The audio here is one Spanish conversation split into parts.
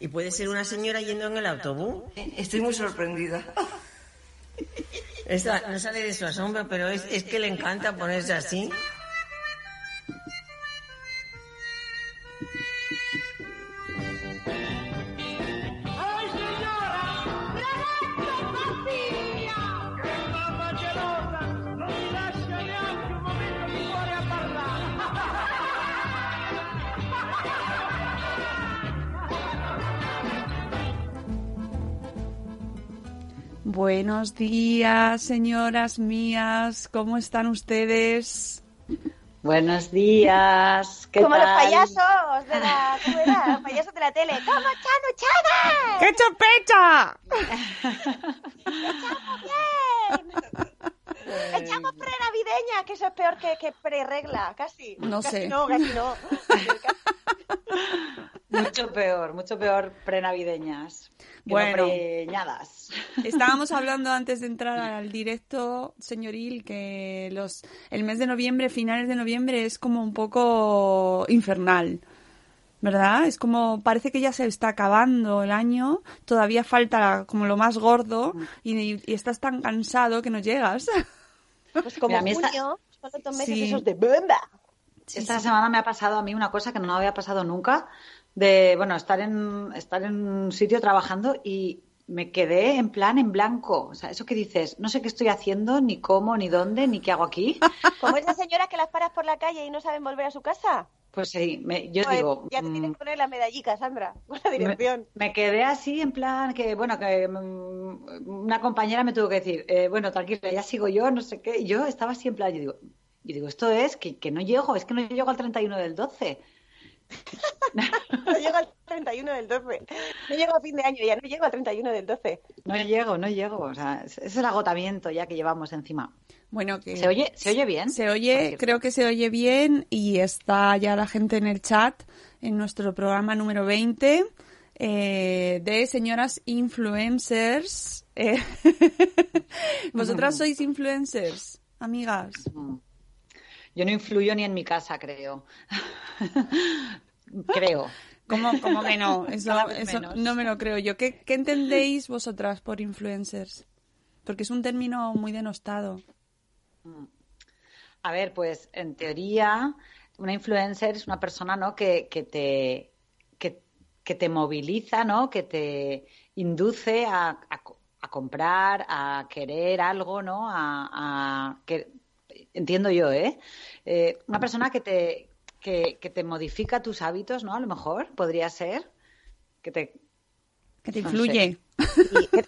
¿Y puede ser una señora yendo en el autobús? Estoy muy sorprendida. Esta no sale de su asombro, pero es, es que le encanta ponerse así. Buenos días, señoras mías. ¿Cómo están ustedes? Buenos días. ¿Qué Como tal? los payasos de la, ¿cómo era? Los payasos de la tele. ¿Cómo están ustedes? ¡Qué chopeta! ¡Echamos bien! Echamos pre-navideña, que eso es peor que, que pre-regla, casi. No Casi sé. No, casi no. Mucho peor, mucho peor prenavideñas. Bueno. no preñadas. Estábamos hablando antes de entrar al directo, señoril, que los el mes de noviembre, finales de noviembre, es como un poco infernal. ¿Verdad? Es como, parece que ya se está acabando el año, todavía falta como lo más gordo y, y estás tan cansado que no llegas. Pues como Mira, a mí esta- meses Sí. esos de bomba. Esta semana me ha pasado a mí una cosa que no me había pasado nunca, de, bueno, estar en, estar en un sitio trabajando y me quedé en plan en blanco. O sea, eso que dices, no sé qué estoy haciendo, ni cómo, ni dónde, ni qué hago aquí. Como esas señoras que las paras por la calle y no saben volver a su casa. Pues sí, me- yo Pues digo, ya te mm, que poner la medallica, Sandra, con la Me, dirección. me quedé así en plan que, bueno, que mm, una compañera me tuvo que decir, eh, bueno, tranquila, ya sigo yo, no sé qué. Y yo estaba así en plan, yo digo, yo digo, esto es que, que no llego, es que no llego al 31 del 12. No llego al 31 del 12. No llego a fin de año, ya no llego al 31 del 12. No llego, no llego. O sea, es, el agotamiento ya que llevamos encima. Bueno, que ¿Se oye, ¿se oye bien? Se oye, creo que se oye bien y está ya la gente en el chat en nuestro programa número 20 eh, de señoras influencers. Eh, ¿Vosotras sois influencers, amigas? Yo no influyo ni en mi casa, creo. creo. ¿Cómo, cómo que no? Eso, no me lo creo yo. ¿Qué, qué entendéis vosotras por influencers? Porque es un término muy denostado. A ver, pues en teoría, una influencer es una persona, ¿no? Que, que te que, que te moviliza, ¿no? Que te induce a, a comprar, a querer algo, ¿no? A, a que entiendo yo, ¿eh? Eh, Una persona que te que, que te modifica tus hábitos, ¿no? A lo mejor podría ser que te Que te No influye.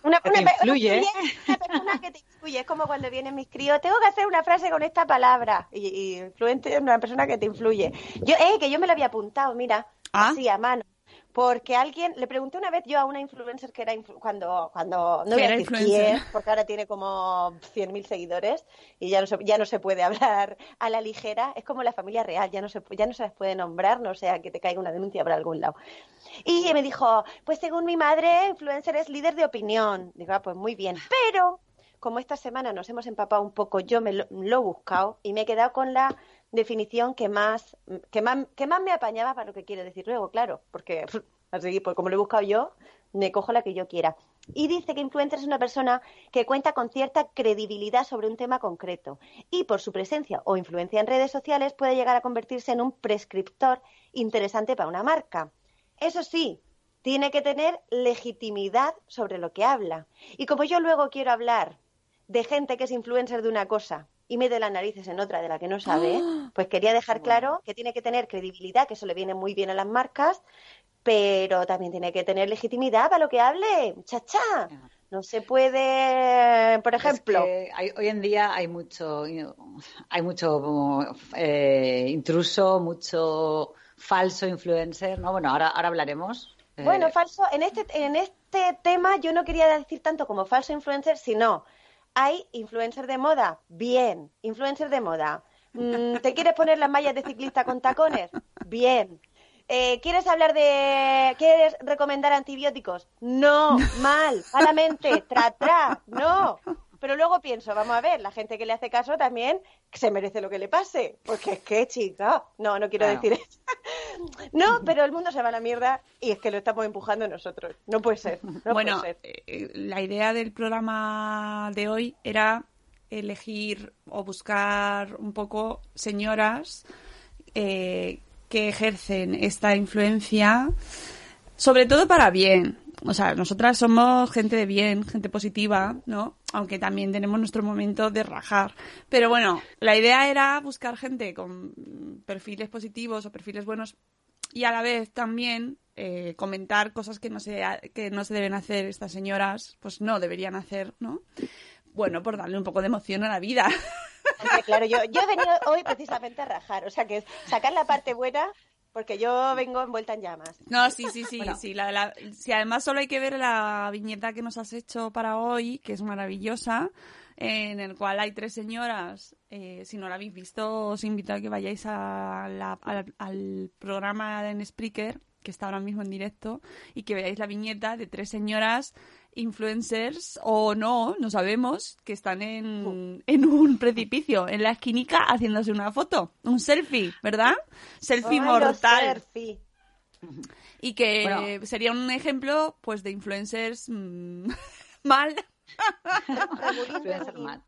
Una, Que te una- influye. una persona que te influye. Es como cuando vienen mis críos, tengo que hacer una frase con esta palabra. Y, y influente es una persona que te influye. Yo, eh, que yo me lo había apuntado, mira, Ah. así a mano. Porque alguien, le pregunté una vez yo a una influencer que era influ- cuando, cuando, no voy a decir quién, porque ahora tiene como 100.000 seguidores y ya no, se, ya no se puede hablar a la ligera. Es como la familia real, ya no se, ya no se les puede nombrar, no sea que te caiga una denuncia por algún lado. Y me dijo, pues según mi madre, influencer es líder de opinión. Digo, ah, pues muy bien. Pero, como esta semana nos hemos empapado un poco, yo me lo, lo he buscado y me he quedado con la definición que más, que más, que más me apañaba para lo que quiero decir luego, claro, porque así, pues como lo he buscado yo, me cojo la que yo quiera. y dice que influencer es una persona que cuenta con cierta credibilidad sobre un tema concreto y por su presencia o influencia en redes sociales puede llegar a convertirse en un prescriptor interesante para una marca. Eso sí, tiene que tener legitimidad sobre lo que habla. Y como yo luego quiero hablar de gente que es influencer de una cosa y mete las narices en otra de la que no sabe, pues quería dejar claro que tiene que tener credibilidad, que eso le viene muy bien a las marcas, pero también tiene que tener legitimidad para lo que hable, chacha. No se puede, por ejemplo. Es que hay- hoy en día hay mucho, hay mucho eh, intruso, mucho falso influencer, ¿no? Bueno, ahora, ahora hablaremos. eh, Bueno, falso, en este, en este tema yo no quería decir tanto como falso influencer, sino hay influencer de moda, bien, influencer de moda. Mm, ¿Te quieres poner las mallas de ciclista con tacones? Bien. Eh, ¿Quieres hablar de... ¿Quieres recomendar antibióticos? No, mal, malamente, tra, tra, no. Pero luego pienso, vamos a ver, la gente que le hace caso también se merece lo que le pase. Porque es que, chica, no, no quiero Claro. decir eso. No, pero el mundo se va a la mierda y es que lo estamos empujando nosotros. No puede ser. No bueno, puede ser. eh, la idea del programa de hoy era elegir o buscar un poco señoras eh, que ejercen esta influencia, sobre todo para bien. O sea, nosotras somos gente de bien, gente positiva, ¿no? Aunque también tenemos nuestro momento de rajar. Pero bueno, la idea era buscar gente con perfiles positivos o perfiles buenos y a la vez también eh, comentar cosas que no se que no se deben hacer estas señoras, pues no deberían hacer, ¿no? Bueno, por darle un poco de emoción a la vida. Claro, yo he venido hoy precisamente a rajar. O sea, que sacar la parte buena porque yo vengo envuelta en llamas. No, sí, sí, sí, sí. La, la- si además solo hay que ver la viñeta que nos has hecho para hoy, que es maravillosa, en el cual hay tres señoras. eh, si no la habéis visto, os invito a que vayáis a la- al, al programa en Spreaker, que está ahora mismo en directo, y que veáis la viñeta de tres señoras influencers o no, no sabemos, que están en, en un precipicio, en la esquinica, haciéndose una foto, un selfie, ¿verdad? Selfie mortal. selfie. Y que Bueno. sería un ejemplo, pues, de influencers mm, mal. mal.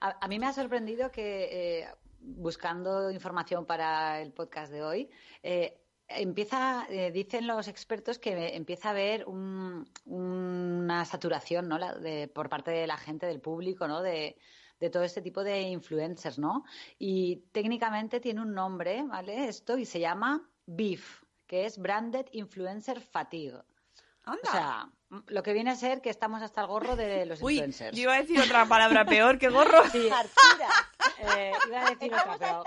A, a mí me ha sorprendido que eh, buscando información para el podcast de hoy, eh, empieza, eh, dicen los expertos que empieza a haber un- una saturación, ¿no? La- de- por parte de la gente, del público, ¿no? De, de todo este tipo de influencers, ¿no? Y técnicamente tiene un nombre, ¿vale? Esto y se llama BIF, que es Branded Influencer Fatigue. Anda. O sea, lo que viene a ser que estamos hasta el gorro de los Uy, influencers. yo iba a decir otra palabra peor que gorro. Sí. Eh, iba a decir otra, pero,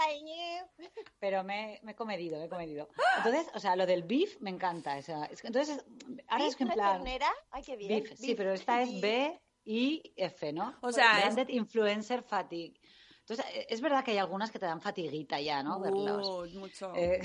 pero me, me he comedido, me he comedido. Entonces, o sea, lo del beef me encanta. o sea, es entonces, ahora es ¿Beef que en es plan... ternera? Ay, qué bien. Beef, sí, Beef. pero esta es. B I F, ¿no? O sea, es- Branded Influencer Fatigue. Entonces, eh, es verdad que hay algunas que te dan fatiguita ya, ¿no? Verlos. Uy, mucho. Eh,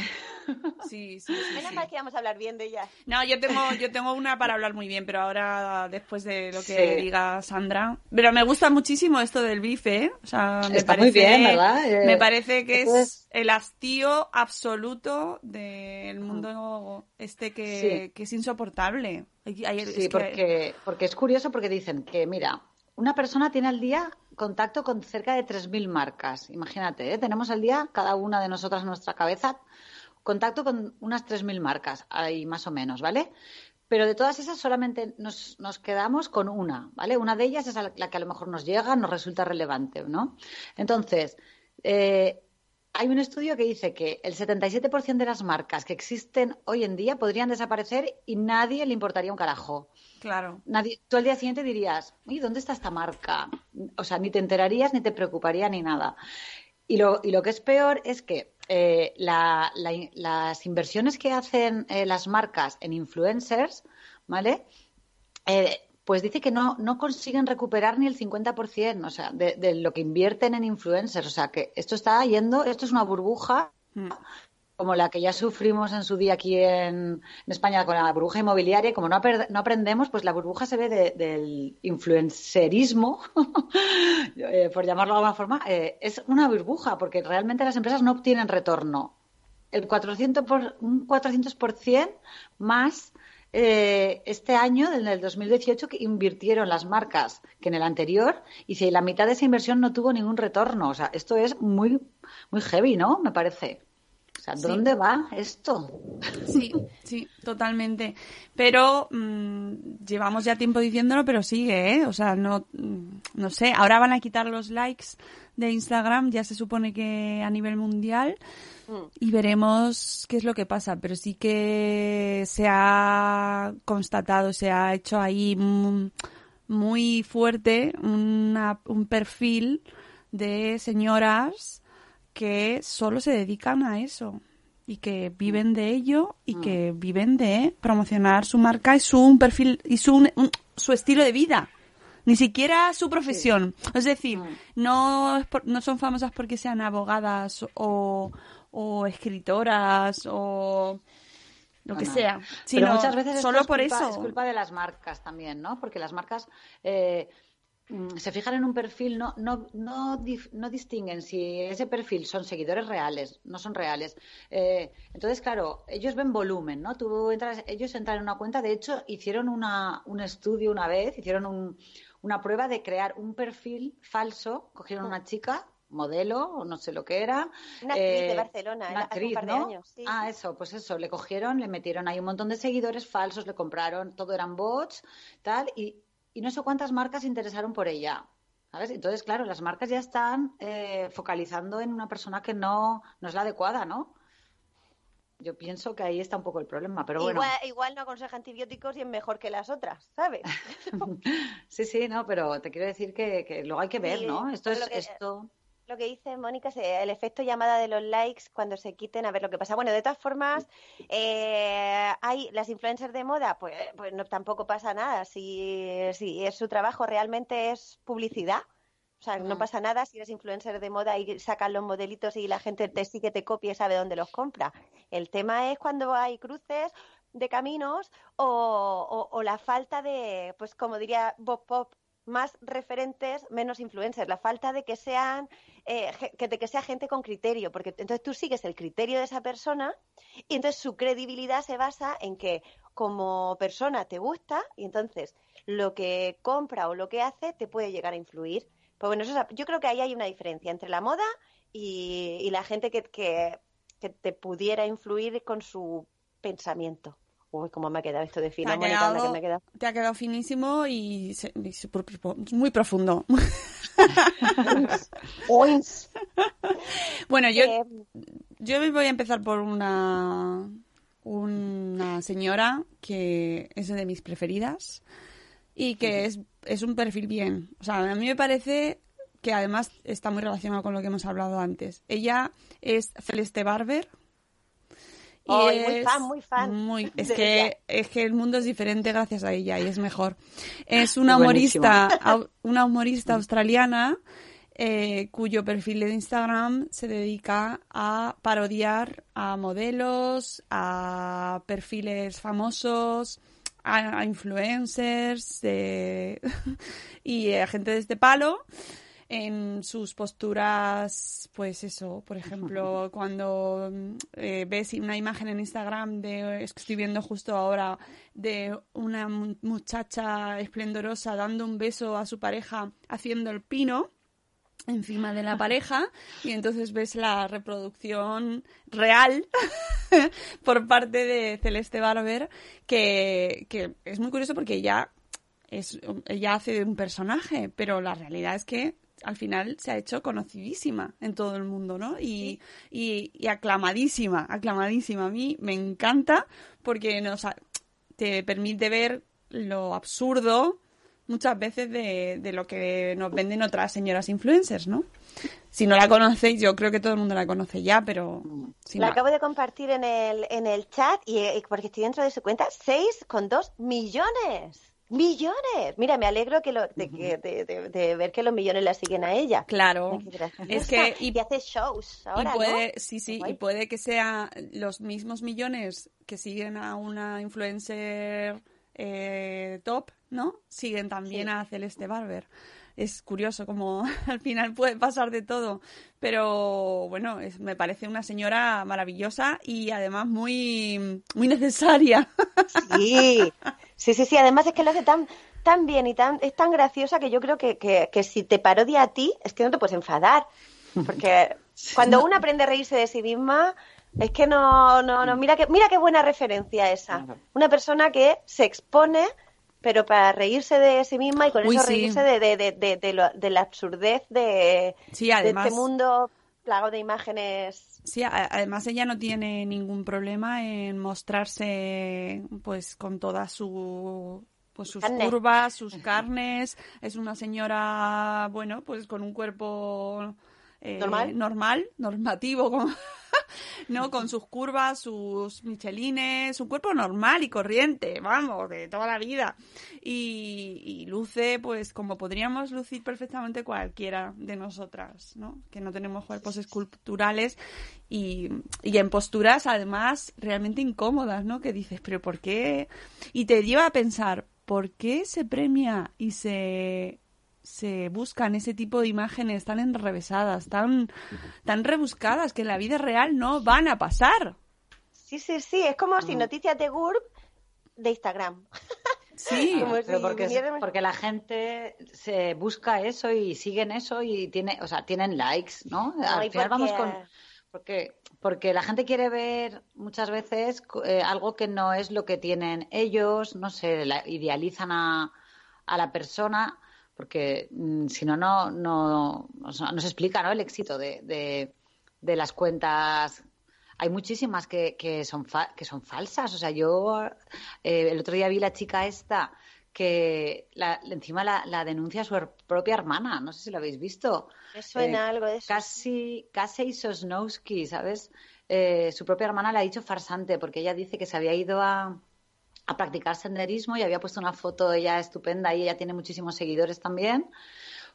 Sí, sí, sí, Menos sí. mal que vamos a hablar bien de ella. No, yo tengo, yo tengo una para hablar muy bien, pero ahora después de lo que Sí. diga Sandra. Pero me gusta muchísimo esto del bife, ¿eh? O sea, me Está parece, muy bien, ¿verdad? Eh, me parece que es el hastío absoluto del mundo este que, Sí. que es insoportable. Hay- hay- Sí, es que- porque, porque es curioso porque dicen que, mira, una persona tiene al día contacto con cerca de 3.000 marcas. Imagínate, ¿eh? tenemos al día, cada una de nosotras en nuestra cabeza, contacto con unas 3.000 marcas, ahí más o menos, ¿vale? Pero de todas esas solamente nos, quedamos con una, ¿vale? Una de ellas es la la que a lo mejor nos llega, nos resulta relevante, ¿no? Entonces, eh, hay un estudio que dice que el 77% de las marcas que existen hoy en día podrían desaparecer y nadie le importaría un carajo. Claro. Nadie, tú al día siguiente dirías, ¿y dónde está esta marca? O sea, ni te enterarías, ni te preocuparía, ni nada. Y lo, y lo que es peor es que eh, la- la- las inversiones que hacen eh, las marcas en influencers, ¿vale? Eh, pues dice que no, no consiguen recuperar ni el 50%, o sea, de, de lo que invierten en influencers. O sea, que esto está yendo, esto es una burbuja Mm. como la que ya sufrimos en su día aquí en, en España con la burbuja inmobiliaria, y como no aprendemos, pues la burbuja se ve de- del influencerismo, eh, por llamarlo de alguna forma, eh, es una burbuja, porque realmente las empresas no obtienen retorno. El 400%, por, un 400% más eh, este año, en el 2018, que invirtieron las marcas que en el anterior y si la mitad de esa inversión no tuvo ningún retorno. O sea, esto es muy, muy heavy, ¿no? Me parece. O sea, Sí. ¿dónde va esto? Sí, sí, totalmente. Pero mm, llevamos ya tiempo diciéndolo, pero sigue, ¿eh? O sea, no, mm, no sé. Ahora van a quitar los likes de Instagram, ya se supone que a nivel mundial. Y veremos qué es lo que pasa. Pero sí que se ha constatado, se ha hecho ahí mm, muy fuerte una- un perfil de señoras que solo se dedican a eso y que viven de ello y que viven de promocionar su marca y su un perfil y su un- su estilo de vida ni siquiera su profesión. Es decir no es por- no son famosas porque sean abogadas o, o escritoras o lo que No, sea Pero sino muchas veces solo es por culpa- eso Es culpa de las marcas también, ¿no? Porque las marcas eh, mm, se fijan en un perfil, no, no, no, dif- no distinguen si ese perfil son seguidores reales, no son reales. Eh, entonces, claro, ellos ven volumen, ¿no? Tú entras, ellos entran en una cuenta, de hecho, hicieron una, un estudio una vez, hicieron un- una prueba de crear un perfil falso, cogieron una chica modelo o no sé lo que era Una actriz de eh, Barcelona, una hace un actriz, de ¿no? años, sí. Ah, eso, pues eso, le cogieron, le metieron ahí un montón de seguidores falsos, le compraron, todo eran bots, tal, y, y no sé cuántas marcas se interesaron por ella. ¿Sabes? Entonces, claro, las marcas ya están eh, focalizando en una persona que no, no es la adecuada, ¿no? Yo pienso que ahí está un poco el problema, pero bueno. igual, igual no aconseja antibióticos y es mejor que las otras, ¿sabes? Sí, sí, no, pero te quiero decir que, que luego hay que ver, Sí, ¿no? Esto es que- esto. Lo que dice Mónica el efecto llamada de los likes cuando se quiten a ver lo que pasa. Bueno, de todas formas, eh, hay las influencers de moda, pues, pues no, tampoco pasa nada. Si, si es su trabajo realmente es publicidad, o sea, no pasa nada si eres influencer de moda y sacan los modelitos y la gente te sigue, te copia y sabe dónde los compra. El tema es cuando hay cruces de caminos o, o- o la falta de, pues como diría Bob Pop, más referentes, menos influencers. La falta de que sean, eh, que, de que sea gente con criterio, porque entonces tú sigues el criterio de esa persona y entonces su credibilidad se basa en que como persona te gusta y entonces lo que compra o lo que hace te puede llegar a influir. Pues bueno, eso es- yo creo que ahí hay una diferencia entre la moda y, y la gente que, que, que te pudiera influir con su pensamiento. Uy, cómo me ha quedado esto de te fino, ha, que quedado, me ha quedado. te ha quedado finísimo y, se- y se- por- por- muy profundo bueno yo Eh, Yo voy a empezar por una, una señora que es de mis preferidas y que es, es un perfil bien. O sea, a mí me parece que además está muy relacionado con lo que hemos hablado antes. Ella es Celeste Barber. Y Ay, muy es fan, muy fan. muy- es que es que el mundo es diferente gracias a ella y es mejor. Es una humorista, au- una humorista australiana eh, cuyo perfil de Instagram se dedica a parodiar a modelos, a perfiles famosos, a, a influencers de- y a gente de este palo en sus posturas, pues eso, por ejemplo, cuando eh, ves una imagen en Instagram de, estoy viendo justo ahora, de una mu- muchacha esplendorosa dando un beso a su pareja haciendo el pino encima de la pareja y entonces ves la reproducción real por parte de Celeste Barber que, que es muy curioso porque ella es ella hace un personaje pero la realidad es que al final se ha hecho conocidísima en todo el mundo, ¿no? Y, y, y aclamadísima, aclamadísima. A mí me encanta porque nos te permite ver lo absurdo muchas veces de, de lo que nos venden otras señoras influencers, ¿no? Si no la conocéis, yo creo que todo el mundo la conoce ya, pero si La no- acabo de compartir en el, en el chat y, y porque estoy dentro de su cuenta, 6,2 millones. ¡Millones! Mira, me alegro que lo, de, que- de- de- de ver que los millones la siguen a ella. Claro. Es que- y, hace shows ahora, y puede, ¿no? sí, sí, Guay. y puede que sea los mismos millones que siguen a una influencer eh, top, ¿no? Siguen también Sí. a Celeste Barber. Es curioso como al final puede pasar de todo. Pero bueno, es- me parece una señora maravillosa y además muy, muy necesaria. Sí, sí, sí, sí. Además es que lo hace tan, tan bien y tan, es tan graciosa que yo creo que, que, que si te parodia a ti, es que no te puedes enfadar. Porque cuando uno aprende a reírse de sí misma, es que no, no, no. Mira que, mira qué buena referencia esa. Una persona que se expone, pero para reírse de sí misma y con Uy, eso reírse de, de, de, de, de lo- de la absurdez de, Sí, de además. este mundo plagado de imágenes. Sí, además ella no tiene ningún problema en mostrarse pues con toda su pues sus Carne. curvas, sus carnes, es una señora, bueno, pues con un cuerpo eh, ¿Normal? normal, normativo, ¿no? Con sus curvas, sus michelines, un cuerpo normal y corriente, vamos, de toda la vida. Y, y luce, pues, como podríamos lucir perfectamente cualquiera de nosotras, ¿no? Que no tenemos cuerpos esculturales y, y en posturas, además, realmente incómodas, ¿no? Que dices, pero ¿por qué? Y te lleva a pensar, ¿por qué se premia y se se buscan ese tipo de imágenes tan enrevesadas, tan, tan rebuscadas, que en la vida real no van a pasar. Sí, sí, sí. Es como si noticias de GURB de Instagram. Sí, Como Pero si porque, porque la gente se busca eso y siguen eso y tiene, o sea, tienen likes, ¿no? Al final porque- vamos con porque porque la gente quiere ver muchas veces eh, algo que no es lo que tienen ellos, no sé, la- idealizan a, a la persona porque mm, si no no no no se explica, ¿no? El éxito de, de, de las cuentas hay muchísimas que, que son fa- que son falsas. O sea, yo eh, el otro día vi la chica esta que la- encima la, la denuncia a su propia hermana. No sé si lo habéis visto. Me suena Eh, algo de eso. Casi, casi Sosnowski, ¿sabes? Eh, su propia hermana le ha dicho farsante porque ella dice que se había ido a, a practicar senderismo y había puesto una foto de ella estupenda y ella tiene muchísimos seguidores también.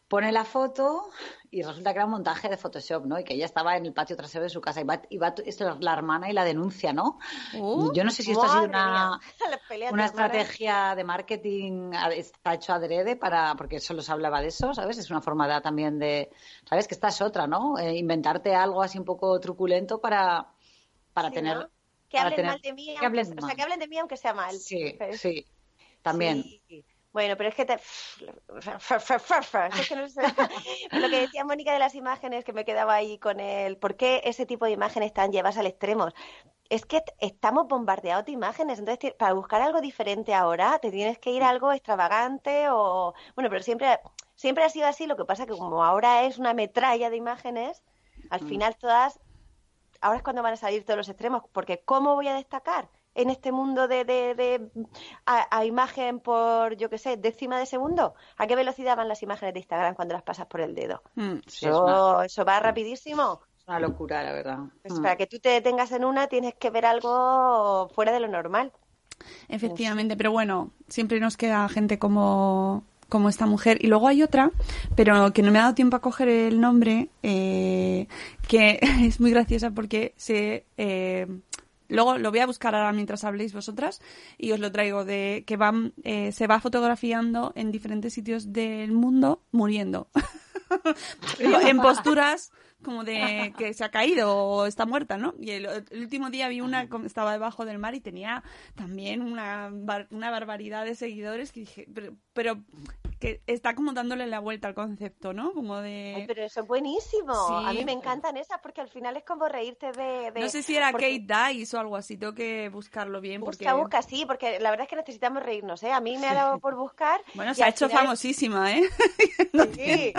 Pone la foto y resulta que era un montaje de Photoshop, ¿no? Y que ella estaba en el patio trasero de su casa y va, y va es la, hermana y la denuncia, ¿no? Oh, Yo no sé si esto ha sido una, una estrategia de marketing está hecho adrede para porque solo se hablaba de eso, ¿sabes? Es una forma de- también de, ¿sabes? Que esta es otra, ¿no? Eh, inventarte algo así un poco truculento para para Sí, tener ¿no? Que hablen tener- mal de mí, que aunque- hablen o sea, mal. que hablen de mí aunque sea mal. Sí, Pero- sí. También. Sí. Bueno, pero es que te... Es que no sé. Lo que decía Mónica de las imágenes, que me quedaba ahí con el... ¿Por qué ese tipo de imágenes están llevadas al extremo? Es que estamos bombardeados de imágenes, entonces para buscar algo diferente ahora te tienes que ir a algo extravagante o... Bueno, pero siempre, siempre ha sido así, lo que pasa que como ahora es una metralla de imágenes, al Mm. final todas... Ahora es cuando van a salir todos los extremos, porque ¿cómo voy a destacar? en este mundo de, de, de- a, a imagen por, yo qué sé, décima de segundo? ¿A qué velocidad van las imágenes de Instagram cuando las pasas por el dedo? Mm. Sí, es Eso, una, eso va rapidísimo. es una locura, la verdad. Pues Mm. para que tú te detengas en una tienes que ver algo fuera de lo normal. Efectivamente, pero bueno, siempre nos queda gente como, como esta mujer. Y luego hay otra, pero que no me ha dado tiempo a coger el nombre, eh, que es muy graciosa porque se... eh, Luego lo voy a buscar ahora mientras habléis vosotras y os lo traigo de que van, eh, se va fotografiando en diferentes sitios del mundo muriendo. en posturas como de que se ha caído o está muerta, ¿no? Y el, el último día vi una que estaba debajo del mar y tenía también una, bar- una barbaridad de seguidores que dije, pero, pero que está como dándole la vuelta al concepto, ¿no? Como de... Ay, pero eso es buenísimo. Sí. A mí me encantan esas porque al final es como reírte de... de- No sé si era porque- Kate Dice o algo así, tengo que buscarlo bien porque... Busca, busca, sí, porque la verdad es que necesitamos reírnos, ¿eh? A mí me ha dado por buscar... Bueno, se ha hecho final- famosísima, ¿eh? Sí.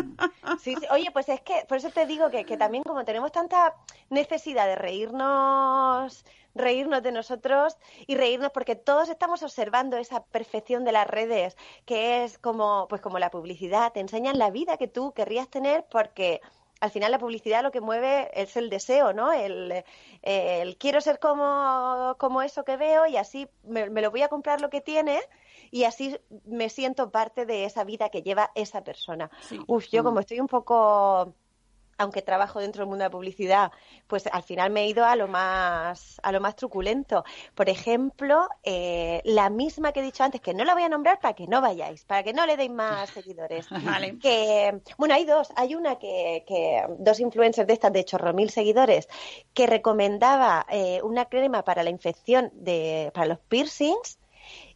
Sí, sí. Oye, pues es que por eso te digo que, que también como tenemos tanta necesidad de reírnos, reírnos de nosotros y reírnos porque todos estamos observando esa perfección de las redes, que es como, pues como la publicidad, te enseñan la vida que tú querrías tener porque al final la publicidad lo que mueve es el deseo, ¿no? El, el quiero ser como, como eso que veo y así me, me lo voy a comprar lo que tiene y así me siento parte de esa vida que lleva esa persona. Sí. Uf, yo como estoy un poco aunque trabajo dentro del mundo de la publicidad, pues al final me he ido a lo más, a lo más truculento. Por ejemplo, eh, la misma que he dicho antes, que no la voy a nombrar para que no vayáis, para que no le deis más seguidores. Vale. Que, bueno, hay dos. Hay una que, que dos influencers de estas de chorro mil seguidores que recomendaba eh, una crema para la infección de, para los piercings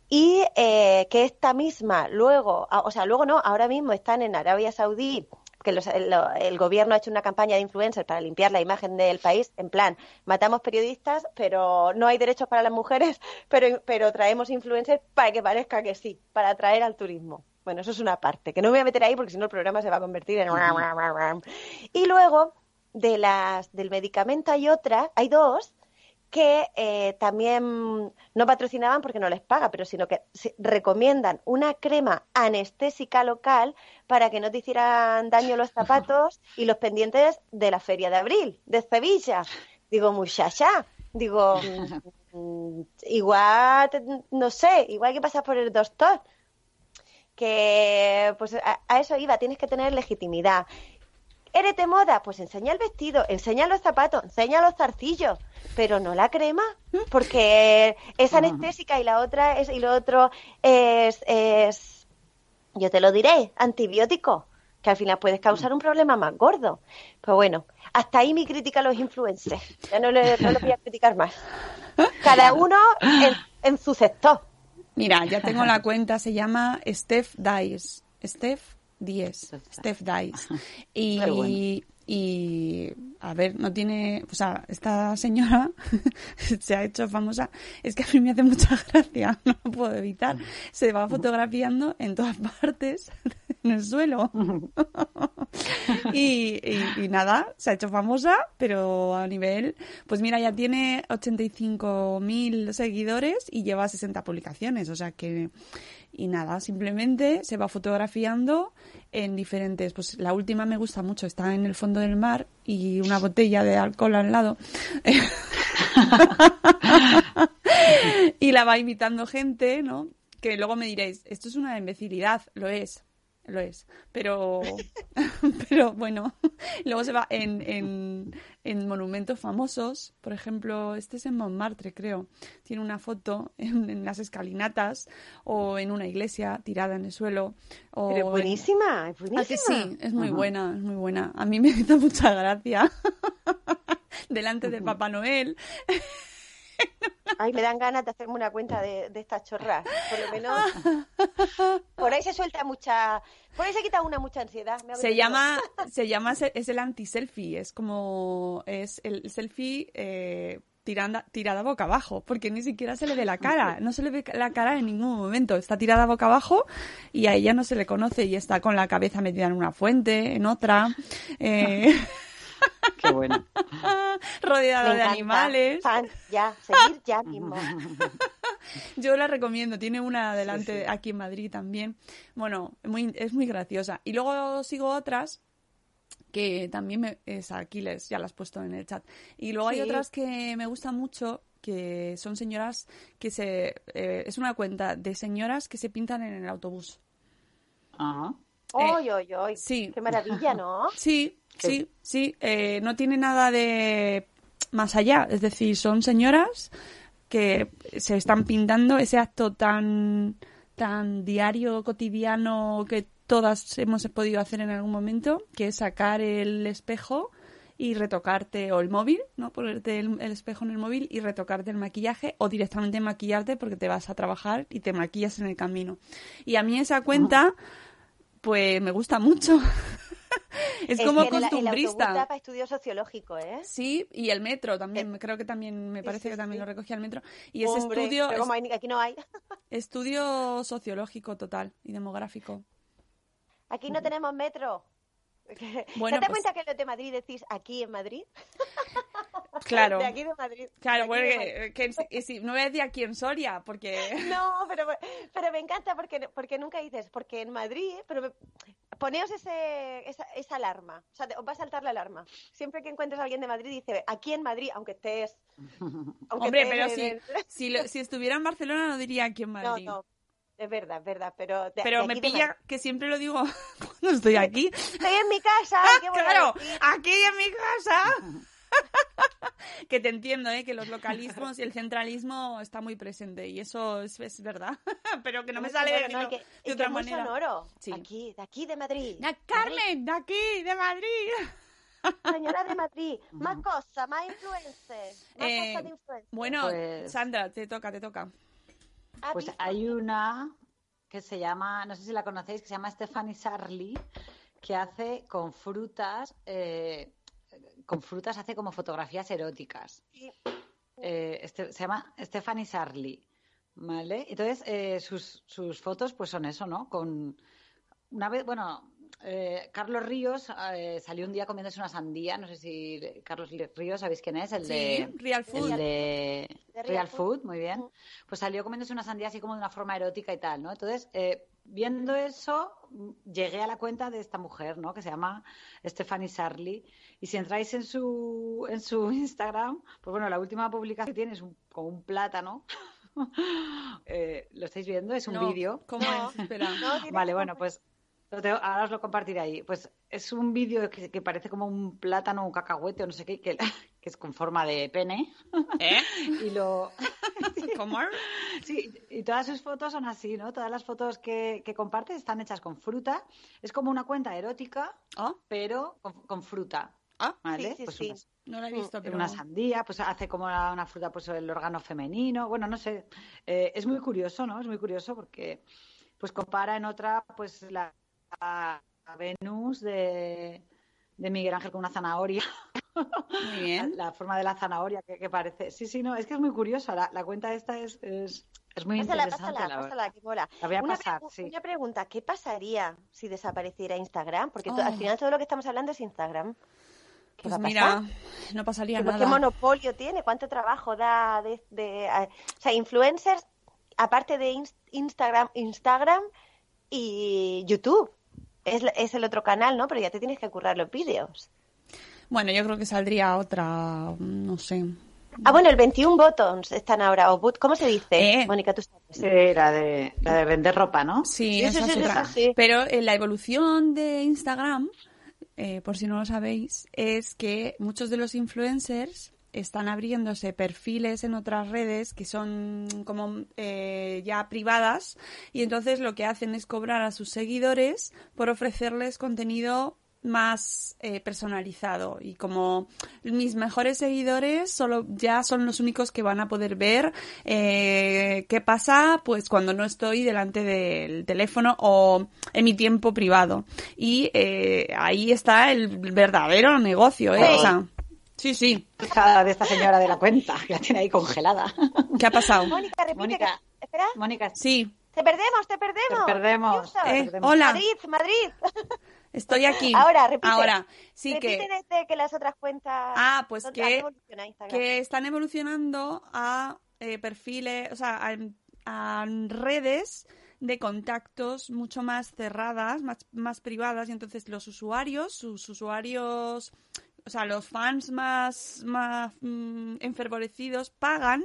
y eh, que esta misma luego, ah, o sea, luego no, ahora mismo están en Arabia Saudí que los- el, gobierno ha hecho una campaña de influencers para limpiar la imagen del país, en plan, matamos periodistas, pero no hay derechos para las mujeres, pero, pero traemos influencers para que parezca que sí, para atraer al turismo. Bueno, eso es una parte, que no me voy a meter ahí porque si no el programa se va a convertir en... Y luego, de las del medicamento hay otra, hay dos, que eh, también no patrocinaban porque no les paga, pero sino que recomiendan una crema anestésica local para que no te hicieran daño los zapatos y los pendientes de la feria de abril de Sevilla. Digo, muchacha, digo, mm, igual, no sé, igual que pasas por el doctor que pues a, a eso iba, tienes que tener legitimidad. ¿Eres de moda? Pues enseña el vestido, enseña los zapatos, enseña los zarcillos, pero no la crema, porque es anestésica y la otra es, y lo otro es, es, yo te lo diré, antibiótico, que al final puedes causar un problema más gordo. Pero bueno, hasta ahí mi crítica a los influencers. Ya no le, no voy a criticar más. Cada uno en, en su sector. Mira, ya tengo la cuenta, se llama Steph Dice. Steph 10. Steph Dice. Y, y, a ver, no tiene. O sea, esta señora se ha hecho famosa. Es que a mí me hace mucha gracia, no lo puedo evitar. Se va fotografiando en todas partes, en el suelo. y, y- y nada, se ha hecho famosa, pero a nivel, pues mira, ya tiene 85.000 seguidores y lleva 60 publicaciones, o sea que, y nada, simplemente se va fotografiando en diferentes, pues la última me gusta mucho, está en el fondo del mar y una botella de alcohol al lado. y la va imitando gente, ¿no? Que luego me diréis, esto es una imbecilidad, lo es, lo es, pero, pero bueno, luego se va en, en, en monumentos famosos, por ejemplo, este es en Montmartre, creo, tiene una foto en, en las escalinatas o en una iglesia tirada en el suelo. O Pero es buenísima, es ¿A que buenísima. sí? Es muy buena, es muy buena. A mí me hizo mucha gracia. Delante del Papá Noel. Ay, me dan ganas de hacerme una cuenta de, de estas chorras. Por lo menos. Por ahí se suelta mucha. Por ahí se quita una mucha ansiedad. me Se llama, se llama, es el anti-selfie. Es como, es el selfie eh, tiranda, tirada boca abajo, porque ni siquiera se le ve la cara. No se le ve la cara en ningún momento. Está tirada boca abajo y a ella no se le conoce y está con la cabeza metida en una fuente, en otra. eh, Qué bueno. rodeada Me de encanta. animales. Fan, ya, seguir ya mismo. Yo la recomiendo, tiene una adelante aquí en Madrid también. Bueno, muy, es muy graciosa. Y luego sigo otras que también me, es aquí les, ya las he puesto en el chat. Y luego hay otras que me gustan mucho, que son señoras que se... eh, es una cuenta de señoras que se pintan en el autobús. Ajá. ¡Oy, oy, oy! sí. ¡Qué maravilla, ¿no? Sí, sí, sí. eh, no tiene nada de más allá. Es decir, son señoras que se están pintando ese acto tan, tan diario, cotidiano que todas hemos podido hacer en algún momento, que es sacar el espejo y retocarte, o el móvil, ¿no? Ponerte el, el espejo en el móvil y retocarte el maquillaje, o directamente maquillarte porque te vas a trabajar y te maquillas en el camino. Y a mí esa cuenta, pues me gusta mucho. es, como que el- El costumbrista. autobús da para estudio sociológico, ¿eh? Sí, y el metro también, creo que también, me parece sí, que también sí. lo recogía el metro. Y es Hombre, estudio, pero como hay- aquí no hay. es- estudio sociológico total y demográfico. Aquí no tenemos metro. Bueno, ¿Te das pues- cuenta que los de Madrid decís aquí en Madrid? Claro. De aquí de Madrid. Claro, De aquí de porque Madrid. que, que sí, no voy a decir aquí en Soria, porque... No, pero, pero me encanta porque, porque nunca dices, porque en Madrid, pero me- poneos ese, esa, esa alarma, o sea, te- os va a saltar la alarma. Siempre que encuentres a alguien de Madrid, dice, aquí en Madrid, aunque estés... aunque Hombre, estés pero en si, el- si, lo- si estuviera en Barcelona no diría aquí en No, Madrid. no, es verdad, es verdad, pero... de- Pero de me de pilla Madrid. que siempre lo digo no estoy aquí. Estoy en mi casa. ¿qué voy a claro, aquí en mi casa. que te entiendo, ¿eh? que los localismos y el centralismo está muy presente y eso es, es verdad, pero que no me sale sonoro, decirlo ¿no? Que- de que otra muy manera. sonoro. Sí. Aquí, de aquí de Madrid. Carmen, de aquí, de Madrid. Señora de Madrid. Más cosas, más influencer. Más Eh, cosas de influencer. Bueno, Pues- Sandra, te toca, te toca. ¿Has Pues visto? hay una que se llama, no sé si la conocéis, que se llama Stephanie Sarli, que hace con frutas, eh, con frutas hace como fotografías eróticas. Eh, este- se llama Stephanie Sarli, ¿vale? Entonces, eh, sus, sus fotos pues son eso, ¿no? Con una vez, bueno, eh, Carlos Ríos eh, salió un día comiéndose una sandía, no sé si Carlos Ríos, ¿sabéis quién es? El Sí, de... Real Food. El de, De Real, Real Food, Food. muy bien. Pues salió comiéndose una sandía así como de una forma erótica y tal, ¿no? Entonces, eh, viendo eso, llegué a la cuenta de esta mujer, ¿no? Que se llama Stephanie Sarli. Y si entráis en su, en su Instagram, pues bueno, la última publicación que tiene es un, como un plátano. Eh, ¿Lo estáis viendo? Es un No, vídeo. ¿Cómo es? Espera. No, Vale, bueno, pues lo tengo- ahora os lo compartiré ahí. Pues es un vídeo que, que parece como un plátano, un cacahuete o no sé qué, que, que es con forma de pene. ¿Eh? Y lo, ¿Cómo? Sí, y todas sus fotos son así, ¿no? Todas las fotos que, que comparte están hechas con fruta. Es como una cuenta erótica, Ah, pero con, con fruta, ah, ¿vale? Sí, sí, pues sí. unas- no la he visto, pero... una sandía, pues hace como una, una fruta, pues el órgano femenino. Bueno, no sé. Eh, es muy curioso, ¿no? Es muy curioso porque pues compara en otra, pues la, la Venus de, de Miguel Ángel con una zanahoria. Muy bien. La forma de la zanahoria que, que parece. Sí, sí, no, es que es muy curioso. La, la cuenta esta es, es, es muy Pásala, interesante. pásala, la verdad. pásala, que mola. La voy a una, pasar, sí. una pregunta, ¿qué pasaría si desapareciera Instagram? Porque to- Oh. al final todo lo que estamos hablando es Instagram. ¿Qué Pues va a mira, pasar? no pasaría ¿Qué, nada. qué monopolio tiene? ¿Cuánto trabajo da de, de- a- o sea, influencers aparte de Ins- Instagram, Instagram y YouTube? Es, es el otro canal, ¿no? Pero ya te tienes que currar los vídeos. Bueno, yo creo que saldría otra, no sé. Ah, bueno, el 21 Buttons están ahora, o but- ¿cómo se dice? Eh. Mónica, tú sabes. Sí, la de, la de vender ropa, ¿no? Sí, Sí, esa sí, es sí, otra. sí, sí. Pero eh, la evolución de Instagram, eh, por si no lo sabéis, es que muchos de los influencers están abriéndose perfiles en otras redes que son como eh, ya privadas y entonces lo que hacen es cobrar a sus seguidores por ofrecerles contenido más eh, personalizado y como mis mejores seguidores solo ya son los únicos que van a poder ver eh, qué pasa pues cuando no estoy delante del teléfono o en mi tiempo privado y eh, ahí está el verdadero negocio ¿eh? Sí. O sea, sí sí de esta señora de la cuenta, que la tiene ahí congelada. ¿qué ha pasado? Mónica, repite. Mónica. que- Espera. Mónica, sí Te perdemos, te perdemos. Te perdemos, Eh, perdemos. hola Madrid, Madrid. estoy aquí Ahora, repite. ahora sí repite que desde que las otras cuentas. Ah, pues ¿dónde- que- que están evolucionando a eh, perfiles, o sea, a, a redes de contactos mucho más cerradas, más, más privadas, y entonces los usuarios, sus usuarios, o sea, los fans más, más mm, enfervorecidos pagan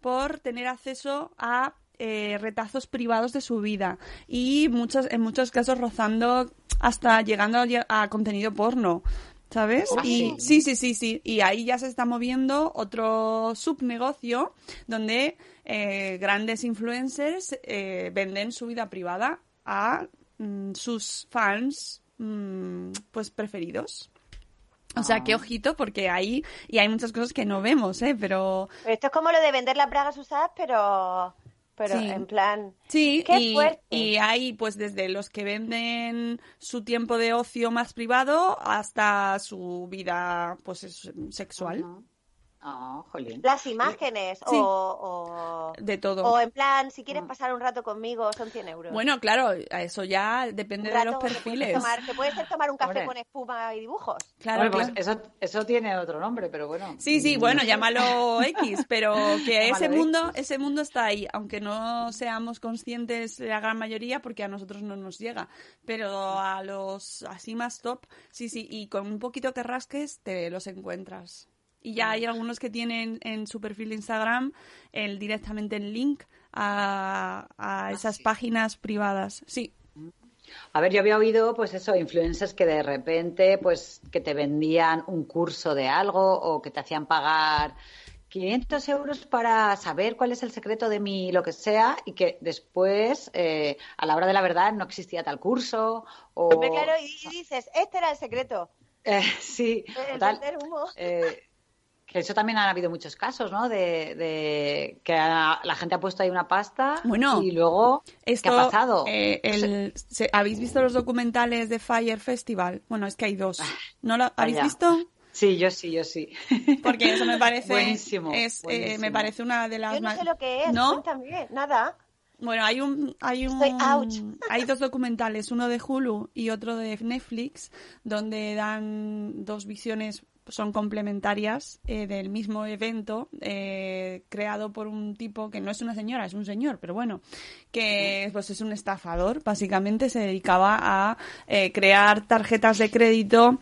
por tener acceso a eh, retazos privados de su vida y muchos, en muchos casos rozando hasta llegando a, contenido porno. ¿Sabes? ¿Ah, y sí? sí, sí, sí, sí. Y ahí ya se está moviendo otro subnegocio donde eh, grandes influencers eh, venden su vida privada a mm, sus fans mm, pues preferidos. O sea, que ojito, porque ahí y hay muchas cosas que no vemos, ¿eh? Pero esto es como lo de vender las bragas usadas, pero, pero Sí. en plan. sí, ¡Qué y, fuerte! y hay pues desde los que venden su tiempo de ocio más privado hasta su vida pues es- sexual. Oh, jolín. Las imágenes, Sí. o, o, de todo. o en plan, si quieres pasar un rato conmigo, son 100 euros. Bueno, claro, eso ya depende de los que puedes perfiles. Tomar, que puede ser tomar un café con espuma y dibujos. Claro, pues claro. eso, eso tiene otro nombre, pero bueno. Sí, sí, bueno, llámalo X, pero que ese mundo, X. ese mundo está ahí, aunque no seamos conscientes la gran mayoría, porque a nosotros no nos llega, pero a los así más top, sí, sí, y con un poquito que rasques te los encuentras. Y ya hay algunos que tienen en su perfil de Instagram el directamente el link a, a esas sí. páginas privadas. Sí, A ver, yo había oído, pues eso, influencers que de repente, pues, que te vendían un curso de algo o que te hacían pagar 500 euros para saber cuál es el secreto de mi lo que sea y que después, eh, a la hora de la verdad, no existía tal curso o... Claro, y, dices, este era el secreto. Eh, sí, El humo. Eh, que eso también han habido muchos casos, ¿no? De, de que la gente ha puesto ahí una pasta Bueno, y luego, Esto, ¿qué ha pasado? eh, el- se- ¿Habéis visto los documentales de Fire Festival? Bueno, es que hay dos. ¿No lo habéis visto? Sí, yo sí, yo sí. Porque eso me parece. Buenísimo, es, eh, me parece una de las Yo no más- sé lo que es, ¿No? cuéntame, nada. Bueno, hay un, hay un, hay dos documentales, uno de Hulu y otro de Netflix, donde dan dos visiones son complementarias eh, del mismo evento eh, creado por un tipo que no es una señora, es un señor, pero bueno, que pues es un estafador, básicamente se dedicaba a eh, crear tarjetas de crédito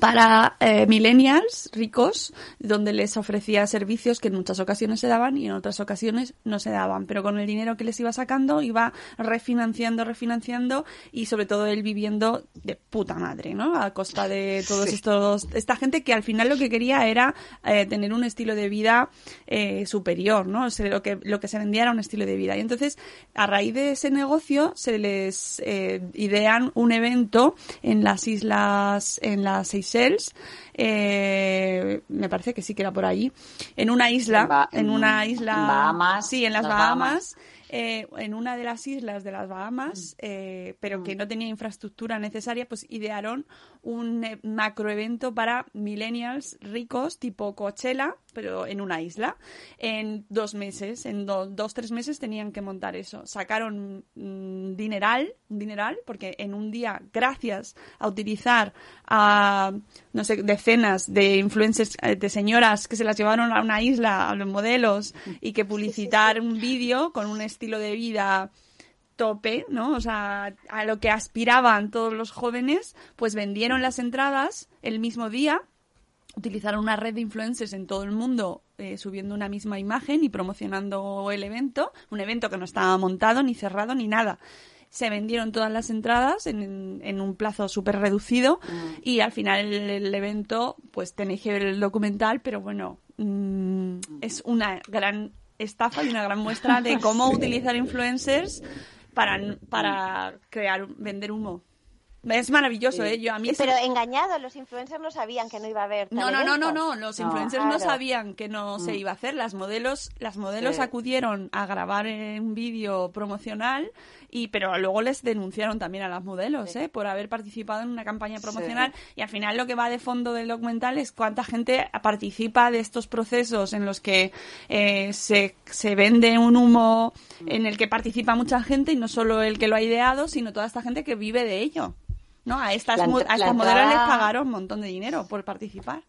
para eh, millennials ricos, donde les ofrecía servicios que en muchas ocasiones se daban y en otras ocasiones no se daban. Pero con el dinero que les iba sacando, iba refinanciando, refinanciando y sobre todo él viviendo de puta madre, ¿no? A costa de todos estos, esta gente que al final lo que quería era eh, tener un estilo de vida eh, superior, ¿no? O sea, lo que, lo que se vendía era un estilo de vida. Y entonces, a raíz de ese negocio, se les eh, idean un evento en las islas, en las Seychelles, eh, me parece que sí que era por ahí, en una isla, En Ba- en, en- una isla, Bahamas, sí, en las, las Bahamas, Bahamas. eh, en una de las islas de las Bahamas, eh, pero que no tenía infraestructura necesaria, pues idearon un eh, macroevento para millennials ricos tipo Coachella, pero en una isla, en dos meses, en do- dos, tres meses tenían que montar eso. Sacaron mm, dineral, dineral, porque en un día, gracias a utilizar a, no sé, decenas de influencers, eh, de señoras que se las llevaron a una isla, a los modelos, y que publicitar un vídeo con un estilo de vida tope, ¿no? O sea, a lo que aspiraban todos los jóvenes, pues vendieron las entradas el mismo día, utilizaron una red de influencers en todo el mundo eh, subiendo una misma imagen y promocionando el evento, un evento que no estaba montado, ni cerrado, ni nada. Se vendieron todas las entradas en, en un plazo súper reducido y al final el, el evento, pues tenéis que ver el documental, pero bueno, mm, es una gran estafa y una gran muestra de cómo utilizar influencers para, para crear, vender humo. Es maravilloso, ¿eh? Yo a mí Pero engañados, los influencers no sabían que no iba a haber. no, no, no, no, no, los influencers no claro. sabían que no se iba a hacer. Las modelos, las modelos Sí. acudieron a grabar eh, un vídeo promocional y pero luego les denunciaron también a las modelos, ¿eh? por haber participado en una campaña promocional y al final lo que va de fondo del documental es cuánta gente participa de estos procesos en los que eh, se, se vende un humo en el que participa mucha gente y no solo el que lo ha ideado, sino toda esta gente que vive de ello. ¿No? A estas, La a estas modelos les pagaron un montón de dinero por participar.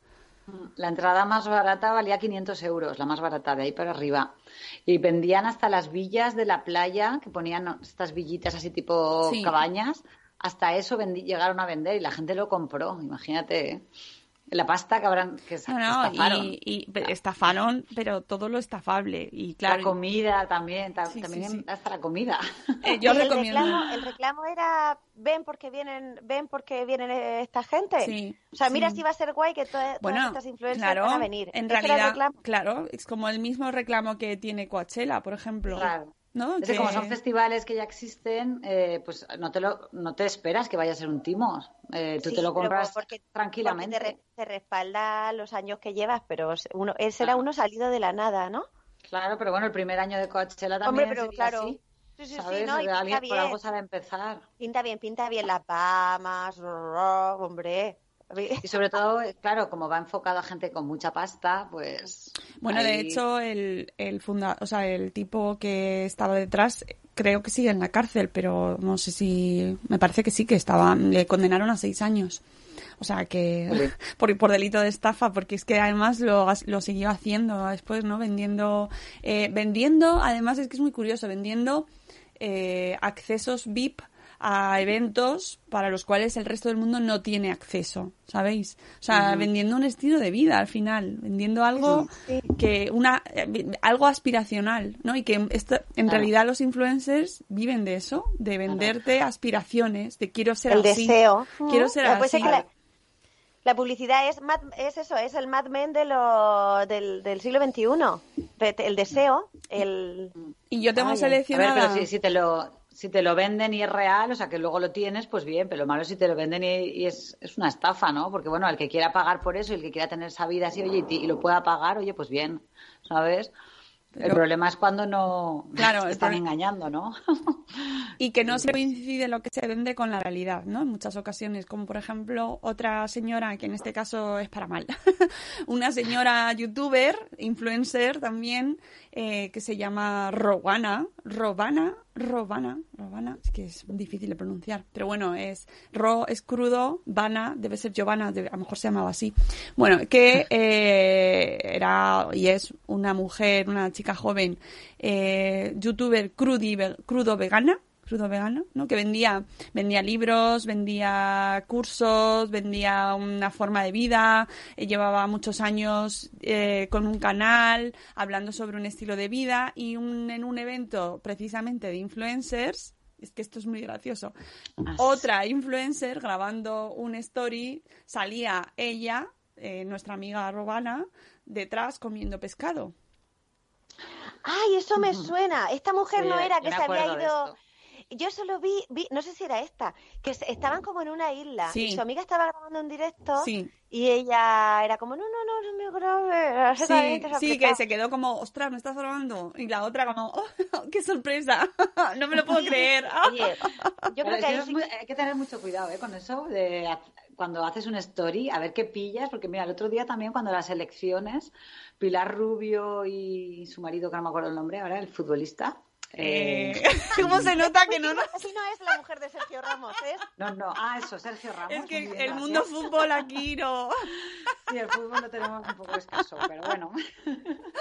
La entrada más barata valía 500 euros, la más barata, de ahí para arriba. Y vendían hasta las villas de la playa, que ponían estas villitas así tipo Sí. cabañas. Hasta eso llegaron a vender y la gente lo compró, imagínate. ¿eh? La pasta que habrán que No, no, estafaron. y, estafaron, pero todo lo estafable. Y claro, La comida también, ta- Sí, también sí, sí. hasta la comida. eh, yo el recomiendo. reclamo, el reclamo era ven porque vienen, ven porque vienen esta gente. Sí, o sea, mira si va a ser guay que to- todas Bueno, estas influencers claro, van a venir. en realidad, claro, es como el mismo reclamo que tiene Coachella, por ejemplo. Claro. ¿No? Es que como son festivales que ya existen, eh, pues no te, lo, no te esperas que vaya a ser un timo. Eh, tú Sí, te lo compras porque- tranquilamente. Porque te, re- te respalda los años que llevas, pero uno, ese era Claro. uno salido de la nada, ¿no? Claro, pero bueno, el primer año de Coachella también Hombre, pero sería claro. así, Sí, sí, sí, ¿sabes? no, y pinta Alguien por algo sabe empezar. Pinta bien, pinta bien las Bahamas, rrr, hombre. Y sobre todo, claro, como va enfocado a gente con mucha pasta, pues... Bueno, de hecho, el, el funda, o sea, el tipo que estaba detrás, creo que sigue en la cárcel, pero no sé si, me parece que sí que estaba, le condenaron a seis años. O sea que por, por delito de estafa, porque es que además lo, lo siguió haciendo después, ¿no? Vendiendo, eh, vendiendo, además es que es muy curioso, vendiendo eh, accesos VIP a eventos para los cuales el resto del mundo no tiene acceso, ¿sabéis? O sea, vendiendo un estilo de vida al final, vendiendo algo que una eh, algo aspiracional, ¿no? Y que esto, en realidad los influencers viven de eso, de venderte aspiraciones, de quiero ser El así, deseo. quiero ser Puede ser así. que la, publicidad es, Mad- es eso, es el Mad Men de lo, del, del siglo XXI. El deseo, el... Y yo tengo Ay. A seleccionada ver, pero si, si te lo si te lo venden y es real, o sea, que luego lo tienes, pues bien, pero lo malo es si te lo venden y, y es, es una estafa, ¿no? Porque, bueno, el que quiera pagar por eso y el que quiera tener esa vida así, oye, y, y lo pueda pagar, oye, pues bien, ¿sabes? el Pero- problema es cuando no Claro, te el están engañando, ¿no? y que no se coincide lo que se vende con la realidad, ¿no? En muchas ocasiones, como por ejemplo otra señora, que en este caso es para mal, una señora youtuber, influencer también, eh, que se llama Robana, Robana, Robana, Robana, es que es difícil de pronunciar, pero bueno, es Ro, es crudo, Vana, debe ser Giovanna, a lo mejor se llamaba así. Bueno, que eh, era y es una mujer, una chica joven, eh, youtuber crudi, ve- crudo vegana, crudo vegana, ¿no? Que vendía, vendía libros, vendía cursos, vendía una forma de vida, eh, llevaba muchos años eh, con un canal hablando sobre un estilo de vida y un- en un evento precisamente de influencers, es que esto es muy gracioso, otra influencer grabando un story, salía ella, eh, nuestra amiga Robana, detrás comiendo pescado. ¡Ay, eso me suena! Esta mujer Sí, no era que se había ido... Yo solo vi, vi, no sé si era esta, que estaban como en una isla Sí. y su amiga estaba grabando en directo Sí. y ella era como, no, no, no, no me grabes. Sí, sí, que se quedó como, ostras, ¿me estás grabando? Y la otra como, oh, qué sorpresa, no me lo puedo creer. Oye, yo creo que muy- hay que tener mucho cuidado ¿eh? con eso de cuando haces una story, a ver qué pillas, porque mira, el otro día también cuando las elecciones, Pilar Rubio y su marido, que no me acuerdo el nombre ahora, el futbolista. Eh, eh, ¿Cómo se nota que no? no? Así no es la mujer de Sergio Ramos, ¿eh? no, no, ah, eso, Sergio Ramos. Es que bien, el gracias. mundo fútbol aquí no. Sí, el fútbol lo tenemos un poco escaso, pero bueno.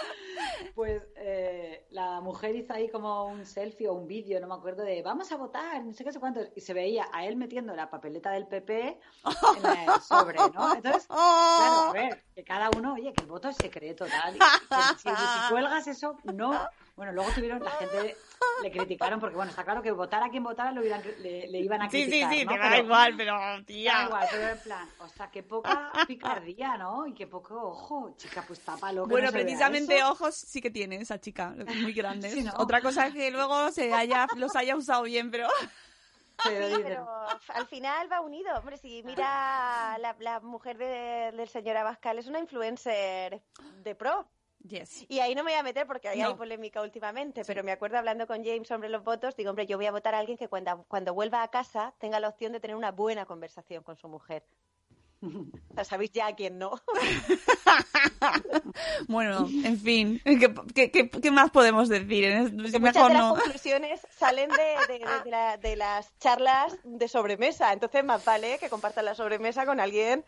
Pues eh, la mujer hizo ahí como un selfie o un vídeo, no me acuerdo, de vamos a votar, no sé qué sé cuántos, y se veía a él metiendo la papeleta del PP en el sobre, ¿no? Entonces, claro, a ver, que cada uno, oye, que el voto es secreto, tal. y que si, si cuelgas eso, no. Bueno, luego tuvieron, la gente le criticaron porque, bueno, está claro que votar a quien votara lo hubieran- le, le iban a Sí, sí, criticar, sí, ¿no? te da Pero- igual, pero Da tía. igual, pero en plan, o sea, qué poca picardía, ¿no? Y qué poco ojo, chica, pues tápalo. que Bueno, no se vea precisamente eso. ojos sí que tiene esa chica, muy grandes. Sí, ¿no? Otra cosa es que luego se haya, los haya usado bien, pero Pero Sí, pero al final va unido. Hombre, si mira la, la mujer de- del señor Abascal, es una influencer de pro. Yes. Y ahí no me voy a meter porque ahí hay No. polémica últimamente, pero me acuerdo hablando con James sobre los votos, digo, hombre, yo voy a votar a alguien que cuando, cuando vuelva a casa tenga la opción de tener una buena conversación con su mujer. O sea, sabéis ya a quién no. Bueno, en fin, ¿qué, qué, qué- qué más podemos decir? Es- Muchas Mejor de las no. conclusiones salen de, de- de- de la- de las charlas de sobremesa, entonces más vale que compartan la sobremesa con alguien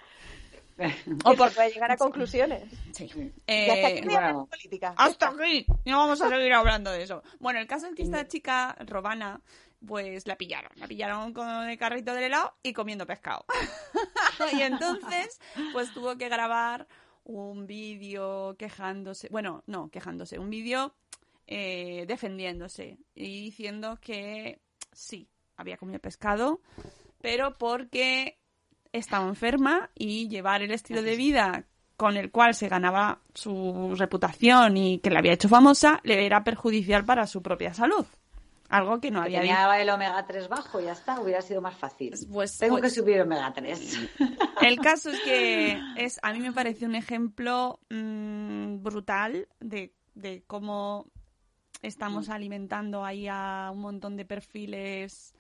O por- llegar a conclusiones. Sí. Y hasta Eh, aquí bueno. política. Hasta aquí. No vamos a seguir hablando de eso. Bueno, el caso es que esta chica, Robana, pues la pillaron. La pillaron con el carrito del helado y comiendo pescado. y entonces, pues tuvo que grabar un vídeo quejándose. Bueno, no, quejándose. Un vídeo eh, defendiéndose y diciendo que sí, había comido pescado, pero porque estaba enferma y llevar el estilo de vida con el cual se ganaba su reputación y que le había hecho famosa le era perjudicial para su propia salud. Algo que no había tenía el omega 3 bajo, ya está, hubiera sido más fácil. Pues- Tengo pues- que subir omega 3. El caso es que es, a mí me parece un ejemplo mm, brutal de, de cómo estamos alimentando ahí a un montón de perfiles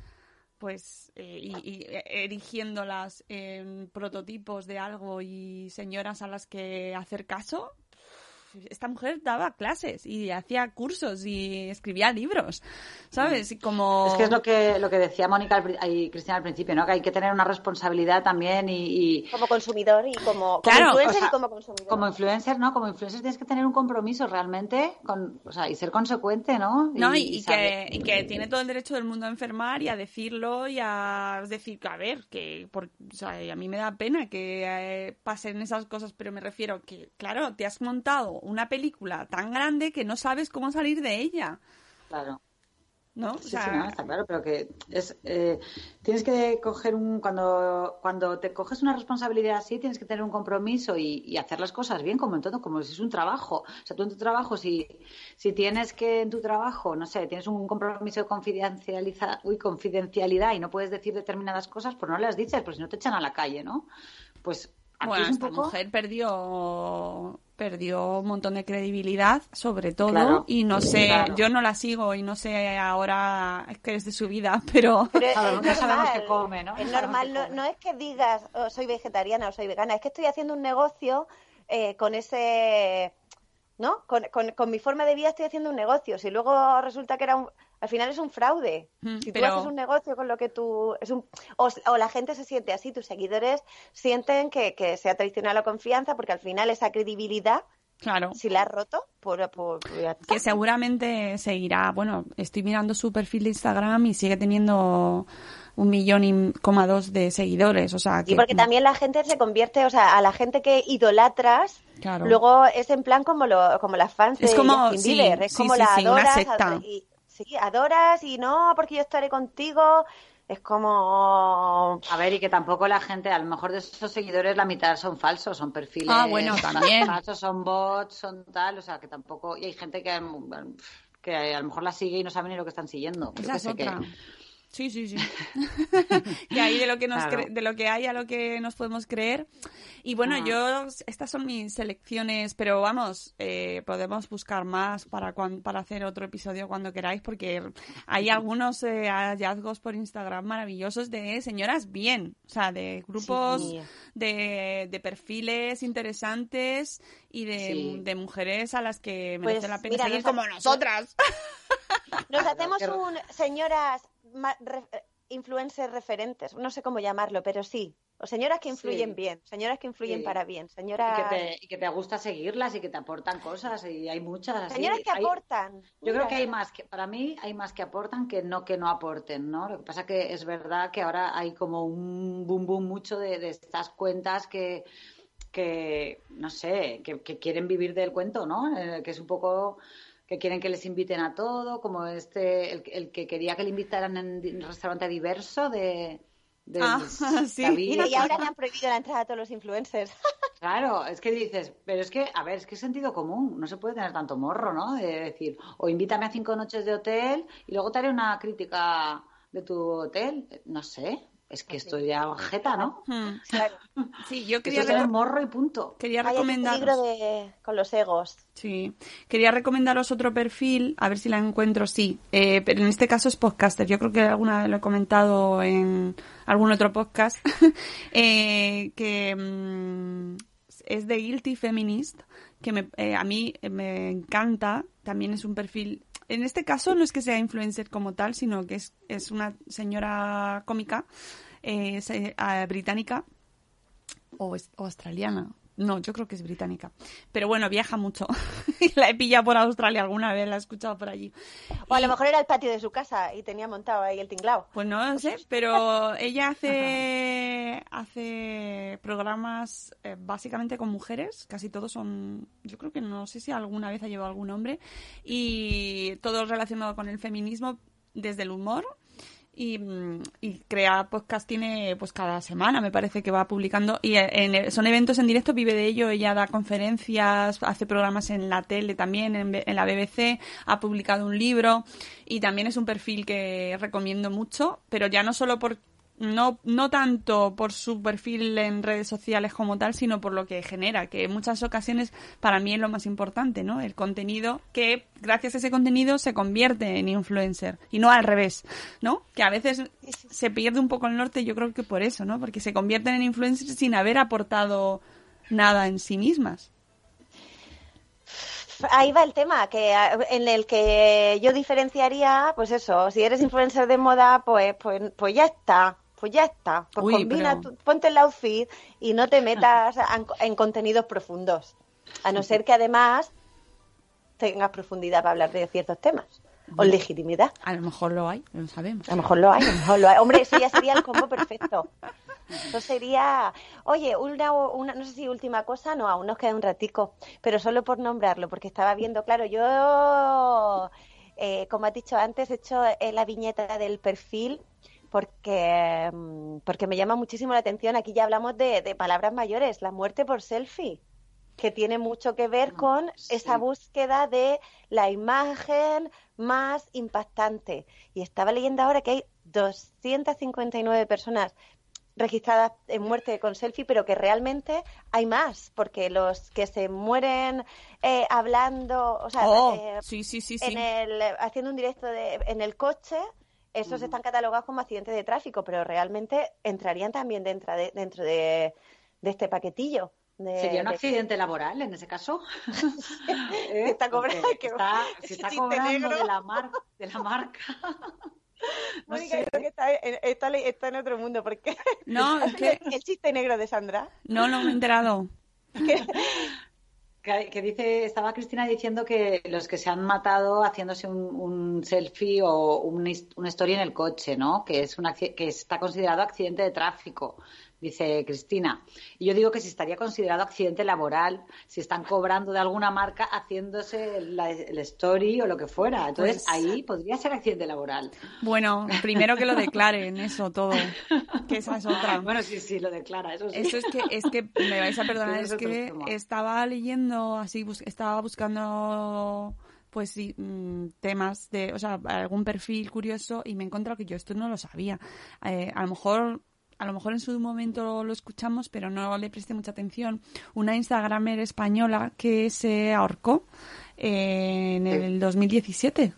pues eh, y, y erigiéndolas en prototipos de algo y señoras a las que hacer caso esta mujer daba clases y hacía cursos y escribía libros, ¿sabes? Y como... Es que es lo que, lo que decía Mónica y Cristina al principio, ¿no? Que hay que tener una responsabilidad también y... y- Como consumidor y como, influencer o sea, y como consumidor. Como influencer, ¿no? Como influencer tienes que tener un compromiso realmente con, o sea, y ser consecuente, ¿no? No, y, y saber- que, y que tiene todo el derecho del mundo a enfermar y a decirlo y a decir, a ver, que por, o sea, a mí me da pena que eh, pasen esas cosas, pero me refiero que, claro, te has montado una película tan grande que no sabes cómo salir de ella, Claro. ¿no? O Sí, sea, sí, no, está claro, pero que es eh, tienes que coger un cuando cuando te coges una responsabilidad así tienes que tener un compromiso y, y hacer las cosas bien como en todo, como si es un trabajo. O sea, tú en tu trabajo si si tienes que en tu trabajo, no sé, tienes un compromiso de confidencializa, uy, confidencialidad y no puedes decir determinadas cosas, pues no las dices, pues si no te echan a la calle, ¿no? Pues aquí bueno, es esta poco mujer perdió perdió un montón de credibilidad, sobre todo, Claro, y no sé, claro. yo no la sigo y no sé ahora qué es de su vida, pero... Pero es- normal. qué come, ¿no? Es normal, no, no es que digas "Oh, soy vegetariana o soy vegana, es que estoy haciendo un negocio eh, con ese, ¿no? Con, con- con mi forma de vida estoy haciendo un negocio. Si luego resulta que era un, al final es un fraude. Mm, Si tú pero- haces un negocio con lo que tú, es un, o, o la gente se siente así, tus seguidores sienten que, que se ha traicionado la confianza porque al final esa credibilidad, Claro. si la has roto, por, que seguramente seguirá. Bueno, estoy mirando su perfil de Instagram y sigue teniendo un millón y coma dos de seguidores. O sea, que Y porque también la gente se convierte, o sea, a la gente que idolatras, Claro. luego es en plan como lo, como las fans Es de como- Justin sí, Bieber, es sí, como sí, la adoras, y, sí, adoras y no, porque yo estaré contigo, es como A ver, y que tampoco la gente, a lo mejor de esos seguidores la mitad son falsos, son perfiles Ah, bueno, también. falsos, son bots, son tal, o sea, que tampoco, y hay gente que, que a lo mejor la sigue y no sabe ni lo que están siguiendo. Esa es sé, que- otra. Sí, sí, sí. que ahí de lo que nos Claro. de lo que hay a lo que nos podemos creer. Y bueno, Ah. yo estas son mis selecciones, pero vamos, eh, podemos buscar más para cuan- para hacer otro episodio cuando queráis, porque hay algunos eh, hallazgos por Instagram maravillosos de señoras bien, o sea, de grupos Sí. de, de perfiles interesantes y de, Sí. de mujeres a las que Pues, merece la pena mira, seguir nos ha- como nosotras. nos hacemos un señoras influencers referentes, no sé cómo llamarlo, pero sí, o señoras que influyen Sí. bien, señoras que influyen Sí. para bien, y señoras, que, te, y que te gusta seguirlas y que te aportan cosas y hay muchas así. señoras que Hay- aportan. Yo creo que hay más que, para mí hay más que aportan que no que no aporten, ¿no? Lo que pasa que es verdad que ahora hay como un boom boom mucho de, de estas cuentas que, que no sé, que, que quieren vivir del cuento, ¿no? Eh, que es un poco que quieren que les inviten a todo, como este, el, el que quería que le invitaran en un restaurante diverso de, de Ah, sí. David. Mira, y ahora le han prohibido la entrada a todos los influencers. Claro, es que dices, pero es que, a ver, es que es sentido común, no se puede tener tanto morro, ¿no? De decir, o invítame a cinco noches de hotel y luego te haré una crítica de tu hotel, no sé, es que esto ya jeta, ¿no? Hmm. Claro. Sí, yo Que quería eso es recom- morro y punto. quería peligro recomendaros. de, con los egos. Sí, quería recomendaros otro perfil, a ver si la encuentro, sí. Eh, pero en este caso es podcaster. Yo creo que alguna vez lo he comentado en algún otro podcast. eh, que mm, es de Guilty Feminist, que me- eh, a mí me encanta. También es un perfil. En este caso no es que sea influencer como tal, sino que es, es una señora cómica eh, ah, británica o australiana. No, yo creo que es británica. Pero bueno, viaja mucho. Y la he pillado por Australia alguna vez, la he escuchado por allí. O a lo mejor era el patio de su casa y tenía montado ahí el tinglao. Pues no sé, pero ella hace, hace programas eh, básicamente con mujeres, casi todos son, yo creo que no sé si alguna vez ha llevado algún hombre, y todo relacionado con el feminismo desde el humor. Y, mm, y crea podcast tiene pues cada semana me parece que va publicando. Y eh, en- son eventos en directo vive de ello ella da conferencias hace programas en la tele también en, en la BBC ha publicado un libro y también es un perfil que recomiendo mucho pero ya no solo por no, no tanto por su perfil en redes sociales como tal, sino por lo que genera, que en muchas ocasiones para mí es lo más importante, ¿no? El contenido que gracias a ese contenido se convierte en influencer y no al revés, ¿no? Que a veces se pierde un poco el norte, yo creo que por eso, ¿no? Porque se convierten en influencers sin haber aportado nada en sí mismas. ahí va el tema, que en el que yo diferenciaría, pues eso, si eres influencer de moda, pues, pues, pues ya está, pues ya está. Pues Uy, combina, pero- tu- ponte el outfit y no te metas en, en contenidos profundos. A no ser que además tengas profundidad para hablar de ciertos temas. O legitimidad. A lo mejor lo hay, no sabemos. A lo mejor lo hay, a lo mejor lo hay. Hombre, eso ya sería el combo perfecto. Eso sería, oye, una, una, no sé si última cosa, no, aún nos queda un ratico, pero solo por nombrarlo, porque estaba viendo, claro, yo, eh, como has dicho antes, he hecho eh, la viñeta del perfil porque, mm, porque me llama muchísimo la atención. Aquí ya hablamos de, de palabras mayores, la muerte por selfie que tiene mucho que ver con esa búsqueda de la imagen más impactante. Y estaba leyendo ahora que hay 259 personas registradas en muerte con selfie, pero que realmente hay más, porque los que se mueren eh, hablando, o sea, Oh, eh, sí, sí. en el, haciendo un directo de, en el coche, esos están catalogados como accidentes de tráfico, pero realmente entrarían también dentro de, dentro de, de este paquetillo. de- ¿Sería un de- accidente laboral en ese caso? está cobrando, que- está, se está chiste cobrando negro. de la, mar- de la marca. No Mónica, sé. creo que está en, está, está en otro mundo, porque No, es que el chiste negro de Sandra. no, no me he enterado. Que, que dice, estaba Cristina diciendo que los que se han matado haciéndose un, un selfie o un una story en el coche, ¿no? Que es un acci- que está considerado accidente de tráfico, dice Cristina. Y yo digo que si estaría considerado accidente laboral, si están cobrando de alguna marca haciéndose la- el story o lo que fuera. Entonces Pues- ahí podría ser accidente laboral. Bueno, primero que lo declaren, eso todo. Que esa es otra. Bueno, sí, sí, lo declara, eso sí. Eso es que, es que me vais a perdonar, es que estaba leyendo así, bus- estaba buscando pues sí, mm, temas de, o sea, algún perfil curioso y me he encontrado que yo esto no lo sabía. Eh, a lo mejor a lo mejor en su momento lo escuchamos, pero no le presté mucha atención. Una Instagramer española que se ahorcó eh, en el 2017.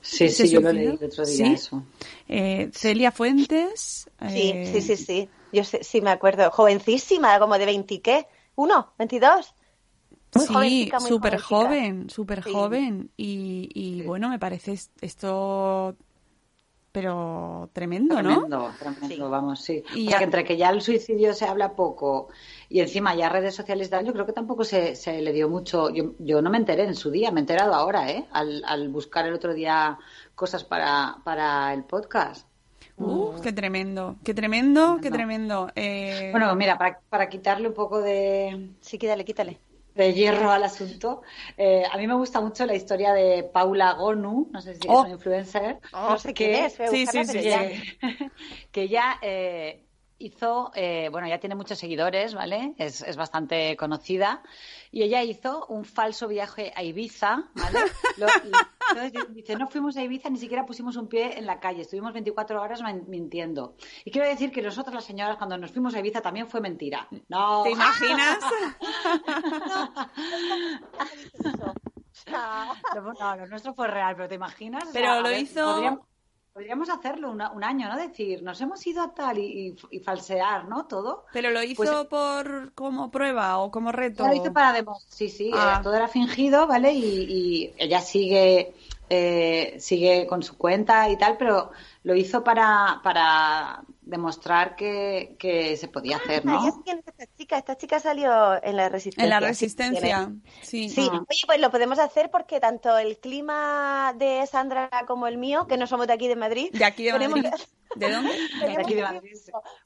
Sí, ¿Se sí, yo lo leí el otro día, ¿Sí? eso. Eh, Celia Fuentes. Sí, eh, sí, sí, sí. Yo sé- sí me acuerdo. Jovencísima, como de 20 qué. ¿Uno? ¿22? Muy sí, súper joven, súper Sí. joven. Y, y Sí. bueno, me parece es- esto, pero tremendo, ¿no? Tremendo, tremendo, Sí. vamos, sí. Y ya- que entre que ya el suicidio se habla poco y encima ya redes sociales tal, yo creo que tampoco se, se le dio mucho. Yo, yo no me enteré en su día, me he enterado ahora, ¿eh? Al, al buscar el otro día cosas para, para el podcast. Uh, qué tremendo, qué tremendo, qué tremendo. Eh, Bueno, mira, para, para quitarle un poco de, Sí, quítale, quítale. De hierro al asunto, eh, a mí me gusta mucho la historia de Paula Gonu, no sé si Oh. es una influencer. No sé que- quién es, voy a sí, sí, sí, ya. que, que ella eh, hizo, eh, bueno, ya tiene muchos seguidores, ¿vale? Es, es bastante conocida. Y ella hizo un falso viaje a Ibiza, ¿vale? Lo- entonces dice, no fuimos a Ibiza, ni siquiera pusimos un pie en la calle, estuvimos 24 horas min- mintiendo. Y quiero decir que nosotras las señoras, cuando nos fuimos a Ibiza, también fue mentira. No. ¿Te imaginas? No, no, lo nuestro fue real, pero ¿te imaginas? O Pero lo hizo- Podríamos, podríamos hacerlo una- un año, ¿no? Decir, nos hemos ido a tal y, y- y falsear, ¿no? Todo. Pero lo hizo Pues- por como prueba o como reto. Lo hizo para demos- Sí, sí, Ah. eh, todo era fingido, ¿vale? Y, y ella sigue, eh, sigue con su cuenta y tal, pero lo hizo para, para demostrar que, que se podía hacer, Ah, ya ¿no? sé quién es esta chica. Esta chica salió en la Resistencia. En la sí, resistencia, sí. Sí, Ah. oye, pues lo podemos hacer porque tanto el clima de Sandra como el mío, que no somos de aquí de Madrid, De aquí de tenemos- Madrid. ¿De dónde? De aquí de Madrid.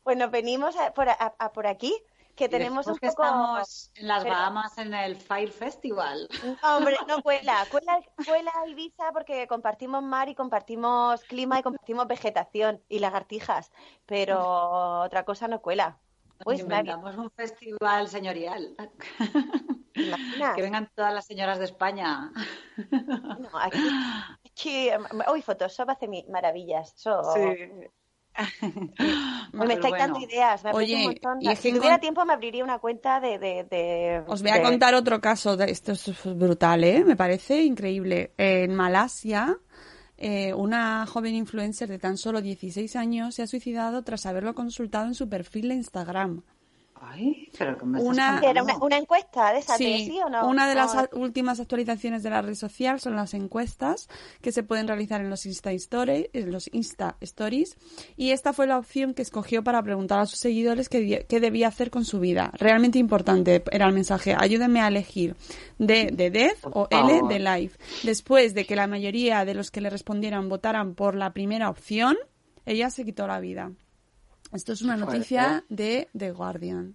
pues nos venimos a- por, a- a por aquí, que tenemos un poco... estamos en las pero- Bahamas en el Fire Festival. No, hombre, no cuela. Cuela, cuela Ibiza porque compartimos mar y compartimos clima y compartimos vegetación y lagartijas, pero otra cosa no cuela. Uy, María, inventamos un festival señorial. Que vengan todas las señoras de España. No, aquí, aquí, uy, Photoshop hace mi- maravillas. Uy, me estáis dando ideas, me Oye, un montón. y es que si tuviera encon- tiempo me abriría una cuenta de... de, de- Os voy a contar otro caso. De, esto es brutal, ¿eh? Me parece increíble. En Malasia, eh, una joven influencer de tan solo 16 años se ha suicidado tras haberlo consultado en su perfil de Instagram. Ay, pero ¿qué me estás Una-? Era una, una encuesta de esas, de Sí, sí o no. una de las No, últimas actualizaciones de la red social son las encuestas que se pueden realizar en los Insta, Story- en los Insta Stories y esta fue la opción que escogió para preguntar a sus seguidores qué, qué debía hacer con su vida. Realmente importante era el mensaje. Ayúdenme a elegir D de Death o L de Life. Después de que la mayoría de los que le respondieran votaran por la primera opción, ella se quitó la vida. Esto es una noticia de The Guardian.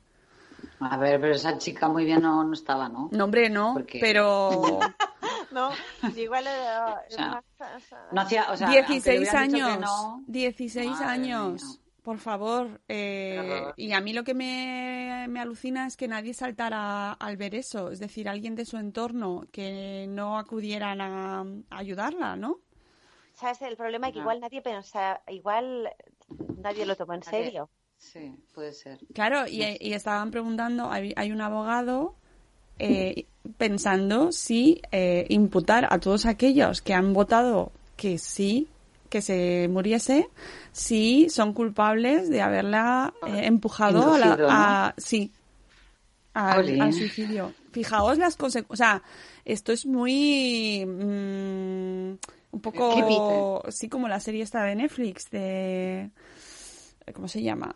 A ver, pero esa chica muy bien no, no estaba, ¿no? No, hombre, no, Porque- pero... No, igual era, O sea, más- No hacía, o sea, aunque le 16 hubieran dicho que años. no, 16 Madre años. mía. Por favor. eh, y a mí lo que me, me alucina es que nadie saltara al ver eso. Es decir, alguien de su entorno que no acudieran a, a ayudarla, ¿no? ¿Sabes? El problema es que igual nadie pensa, igual nadie lo tomó en Nadie- serio. Sí, puede ser. Claro, y, y estaban preguntando, hay, hay un abogado eh, pensando si eh, imputar a todos aquellos que han votado que sí, que se muriese, si son culpables de haberla eh, empujado a la, Inducido, ¿no? a- sí, al, suicidio. Fijaos las consecuencias, o sea, esto es muy mm, un poco Creepy. sí como la serie esta de Netflix de ¿cómo se llama?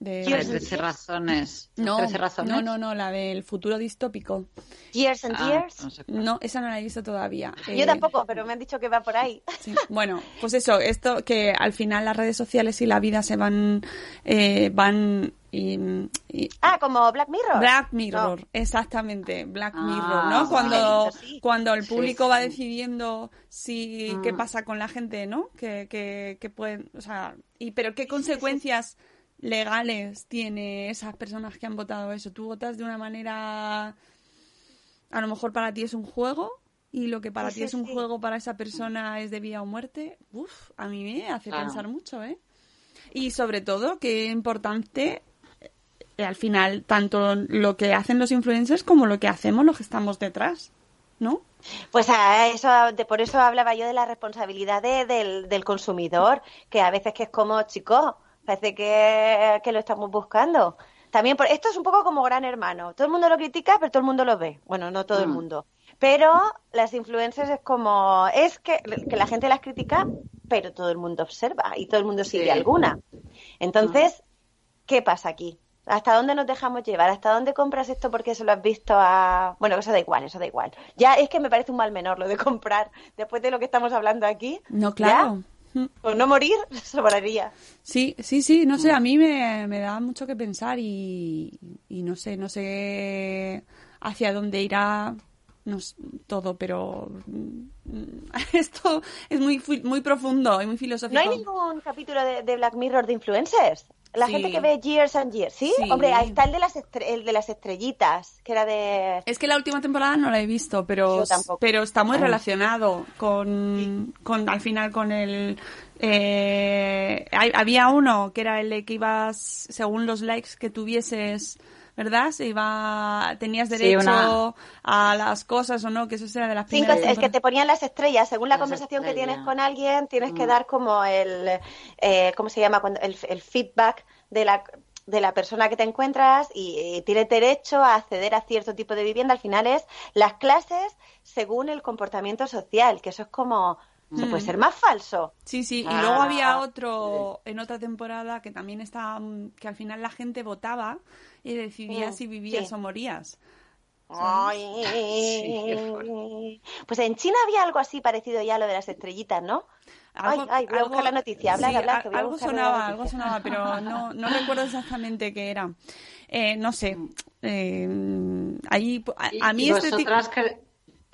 De A ver, 13 razones. no, 13 razones. no, no, no, la del futuro distópico. Years and Ah, years. no sé. No, esa no la he visto todavía. Yo Eh, tampoco, pero me han dicho que va por ahí. sí. Bueno, pues eso, esto que al final las redes sociales y la vida se van, eh, van y, y- Ah, como Black Mirror. Black Mirror, No. exactamente, Black Ah, Mirror, ¿no? sí, Cuando, sí. cuando el Sí, público va decidiendo si qué Mm. pasa con la gente, ¿no? Que, que, que pueden, o sea, y pero qué consecuencias legales tiene esas personas que han votado eso. Tú votas de una manera, a lo mejor para ti es un juego y lo que para ti es un juego para esa persona es de vida o muerte. Uf, a mí me hace Claro. pensar mucho, ¿eh? Y sobre todo, qué importante al final tanto lo que hacen los influencers como lo que hacemos los que estamos detrás, ¿no? Pues a eso, de, por eso hablaba yo de la responsabilidad de- del, del consumidor, que a veces que es como, chicos, parece que, que lo estamos buscando. También, por, esto es un poco como Gran Hermano. Todo el mundo lo critica, pero todo el mundo lo ve. Bueno, no todo el Mm. mundo. Pero las influencers es como, es que, que la gente las critica, pero todo el mundo observa y todo el mundo sigue Sí. alguna. Entonces, ¿qué pasa aquí? ¿Hasta dónde nos dejamos llevar? ¿Hasta dónde compras esto porque se lo has visto a...? Bueno, eso da igual, eso da igual. Ya es que me parece un mal menor lo de comprar después de lo que estamos hablando aquí. No, claro. Mm. ¿ya? Por no morir, sobraría. Sí, sí, sí, no sé, a mí me, me da mucho que pensar y, y no sé, no sé hacia dónde irá no todo, pero mm, esto es muy, muy profundo y muy filosófico. ¿No hay ningún capítulo de, de Black Mirror de influencers? La Sí. gente que ve Years and Years, ¿sí? Sí. Hombre, ahí está el de, las el de las estrellitas, que era de... Es que la última temporada no la he visto, pero, pero está muy relacionado con, con al final con el... eh, hay- había uno que era el de que ibas, según los likes que tuvieses, ¿verdad? Se iba, tenías Sí, derecho una- a las cosas o no, que eso era de las Cinco, primeras es que te ponían las estrellas. Según la Las conversación que tienes con alguien, tienes que Mm. dar como el, eh, ¿cómo se llama? Cuando, el, el feedback de la, de la persona que te encuentras y, tienes derecho a acceder a cierto tipo de vivienda. Al final es las clases según el comportamiento social, que eso es como, ¿se puede Mm. ser más falso? Sí, sí, y Ah, luego había otro en otra temporada que también estaba, mm, que al final la gente votaba y decidía Mm, si vivías sí. o morías. Ay. Pues en China había algo así parecido ya a lo de las estrellitas, ¿no? Ay, ay, voy a buscar la noticia. Hablar, sí, hablar, a- que voy a algo sonaba, noticia. algo sonaba, pero no, no recuerdo exactamente qué era. Eh, no sé. eh, ahí, a, ¿Y- a mí este tipo... que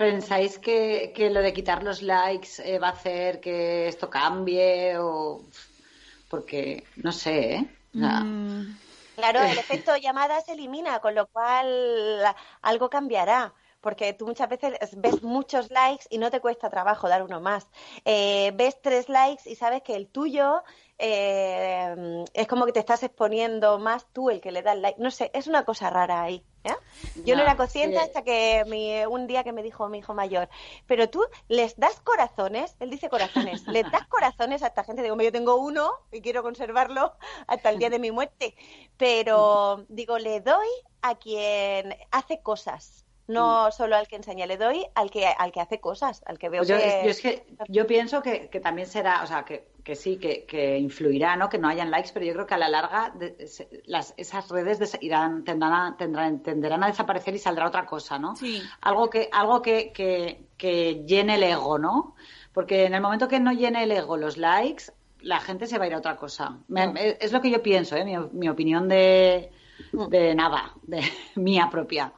pensáis que, que lo de quitar los likes eh, va a hacer que esto cambie o porque no sé, ¿eh? Mm, Claro, el efecto llamada se elimina, con lo cual algo cambiará. porque tú muchas veces ves muchos likes y no te cuesta trabajo dar uno más. Eh, ves tres likes y sabes que el tuyo eh, es como que te estás exponiendo más tú el que le da el like. No sé, es una cosa rara ahí. ¿ya? Yo no era consciente sí. hasta que mi- un día que me dijo mi hijo mayor, pero tú les das corazones, él dice corazones, les das corazones a esta gente. Digo, "Hombre, yo tengo uno y quiero conservarlo hasta el día de mi muerte, pero digo, le doy a quien hace cosas. No solo al que enseña, le doy al que al que hace cosas, al que veo Pues yo, que... yo es que yo pienso que, que también será, o sea, que, que sí, que, que influirá, ¿no? Que no hayan likes, pero yo creo que a la larga de- se- las, esas redes des- irán, tendrán a, tendrán, tenderán a desaparecer y saldrá otra cosa, ¿no? Sí. Algo que, algo que, que, que llene el ego, ¿no? Porque en el momento que no llene el ego los likes, la gente se va a ir a otra cosa. Me- es lo que yo pienso, ¿eh? Mi, mi opinión de, de nada, de mía propia.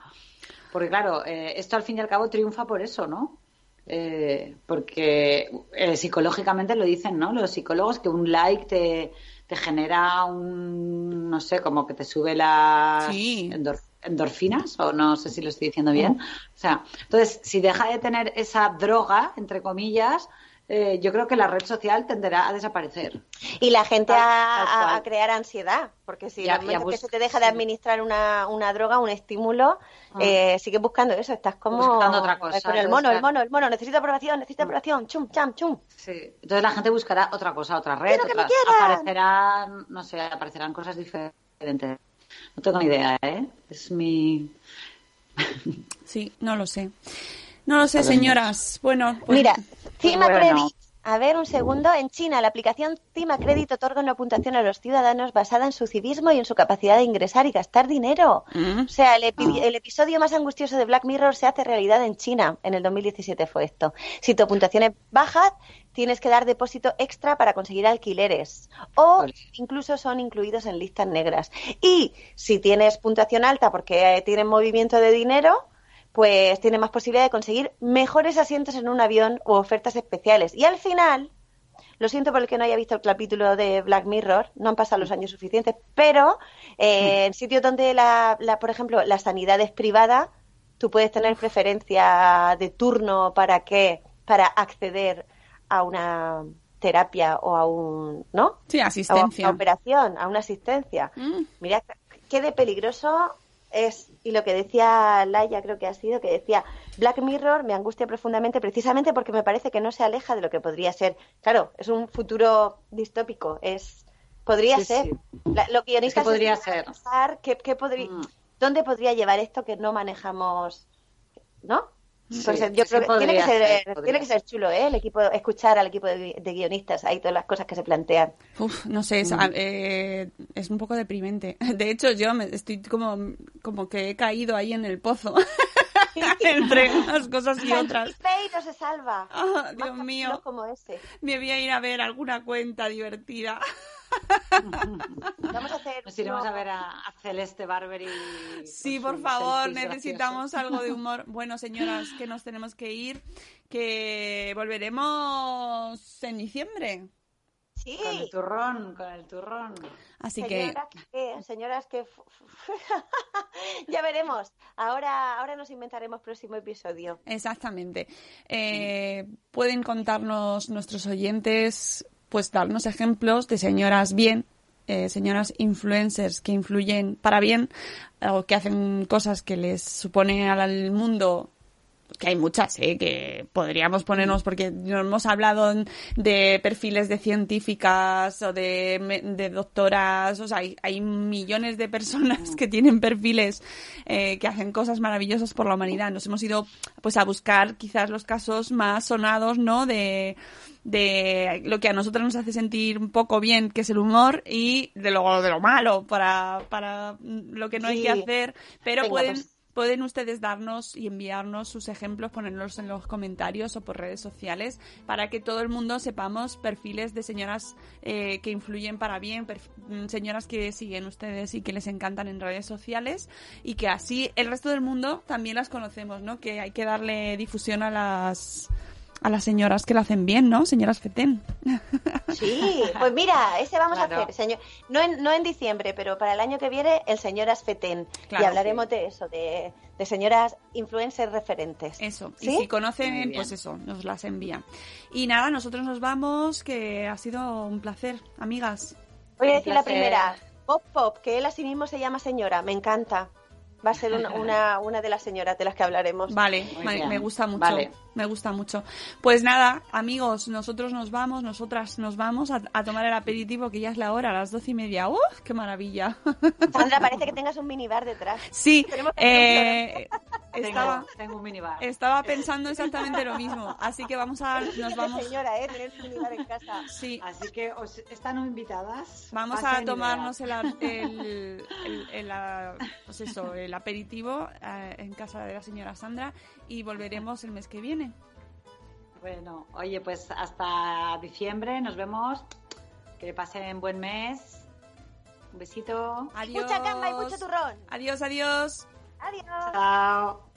Porque claro, eh, esto al fin y al cabo triunfa por eso, ¿no? Eh, porque eh, psicológicamente lo dicen, ¿no? Los psicólogos que un like te, te genera un, no sé, como que te sube las Sí. endor- endorfinas, o no sé si lo estoy diciendo bien. O sea, entonces, si deja de tener esa droga, entre comillas, eh, yo creo que la red social tenderá a desaparecer. Y la gente Tal- a, tal crear ansiedad, porque si Y en a- el y a momento que se te deja de administrar una, una droga, un estímulo, Ah. eh, sigues buscando eso, estás como Buscando otra cosa, con el mono, el mono, el mono, necesito aprobación, necesito aprobación, chum, cham, chum. Sí. Entonces la gente buscará otra cosa, otra red, otras- aparecerán, no sé, aparecerán cosas diferentes. No tengo ni idea, ¿eh? Es mi... Sí, no lo sé. No lo sé, señoras. Bueno, pues Mira, Cima bueno. Credit. A ver, un segundo. En China, la aplicación Cima Credit otorga una puntuación a los ciudadanos basada en su civismo y en su capacidad de ingresar y gastar dinero. Mm. O sea, el, epi- el episodio más angustioso de Black Mirror se hace realidad en China. En el 2017 fue esto. Si tu puntuación es baja, tienes que dar depósito extra para conseguir alquileres. O Vale. incluso son incluidos en listas negras. Y si tienes puntuación alta porque eh, tienes movimiento de dinero, pues tiene más posibilidad de conseguir mejores asientos en un avión u ofertas especiales. Y al final, lo siento por el que no haya visto el capítulo de Black Mirror, no han pasado los años suficientes, pero eh, en sitios donde, la, la, por ejemplo, la sanidad es privada, tú puedes tener preferencia de turno para que para acceder a una terapia o a un, ¿no? sí, a asistencia. una operación, a una asistencia. Mm. Mira qué de peligroso es. Y lo que decía Laia, creo que ha sido, que decía, Black Mirror me angustia profundamente precisamente porque me parece que no se aleja de lo que podría ser. Claro, es un futuro distópico, es podría Sí, ser. sí. La- lo guionistas Es que podría ser. pensar qué- qué podría- Mm. ¿Dónde podría llevar esto que no manejamos? ¿No? Sí, Pues, yo creo que tiene que ser, ser, tiene que ser chulo, ¿eh? El equipo, escuchar al equipo de, de guionistas, ahí todas las cosas que se plantean. Uf, no sé, es, a- eh, es un poco deprimente. De hecho, yo me estoy como, como que he caído ahí en el pozo. Entre unas cosas y otras. No se salva. Ah, Más Dios mío. como ese. Me voy a ir a ver alguna cuenta divertida. Vamos a hacer. Nos iremos uno- a ver a, a Celeste Barber y... Sí, por favor, necesitamos algo de humor. Bueno, señoras, que nos tenemos que ir, que volveremos en diciembre. Sí. Con el turrón, con el turrón. Así que Señoras que, señoras que ya veremos. Ahora, ahora nos inventaremos próximo episodio. Exactamente. Eh, pueden contarnos nuestros oyentes, pues darnos ejemplos de señoras bien, eh, señoras influencers que influyen para bien o que hacen cosas que les supone al mundo que hay muchas, ¿eh? que podríamos ponernos, porque no hemos hablado de perfiles de científicas o de, de doctoras, o sea, hay, hay millones de personas que tienen perfiles eh, que hacen cosas maravillosas por la humanidad. Nos hemos ido pues a buscar quizás los casos más sonados, ¿no? De, de lo que a nosotros nos hace sentir un poco bien, que es el humor, y de lo, de lo malo, para, para lo que no hay que hacer, pero Venga, pueden... pues. Pueden ustedes darnos y enviarnos sus ejemplos, ponerlos en los comentarios o por redes sociales para que todo el mundo sepamos perfiles de señoras eh, que influyen para bien, mm, señoras que siguen ustedes y que les encantan en redes sociales y que así el resto del mundo también las conocemos, ¿no? Que hay que darle difusión a las a las señoras que lo hacen bien, ¿no? Señoras Feten. Sí, pues mira, ese vamos a hacer, señor. No en, no en diciembre, pero para el año que viene, el señor Asfetén. Claro, y hablaremos de eso, de, de señoras influencers referentes. Eso, y ¿Sí? si conocen, pues eso, nos las envían. Y nada, nosotros nos vamos, que ha sido un placer, amigas. Voy a decir la primera, Pop Pop, que él a sí mismo se llama señora, me encanta. Va a ser una, una, una de las señoras de las que hablaremos. Vale, me, me gusta mucho. Vale. Me gusta mucho. Pues nada, amigos, nosotros nos vamos, nosotras nos vamos a, a tomar el aperitivo, que ya es la hora, a las doce y media. ¡Uf! ¡Qué maravilla! Sandra, parece que tengas un minibar detrás. Sí, Tenemos que hacer eh, estaba, Tengo, tengo un minibar. estaba pensando exactamente lo mismo. Así que vamos a, nos Es vamos, señora, ¿eh? Tener un minibar en casa. sí, Así que os están invitadas. Vamos a tomarnos el, el, el- el, pues eso, el aperitivo eh, en casa de la señora Sandra y volveremos el mes que viene. Bueno, oye, pues hasta diciembre nos vemos. Que pasen buen mes. Un besito. Adiós. Mucha cama y mucho turrón. Adiós, adiós. Adiós. Chao.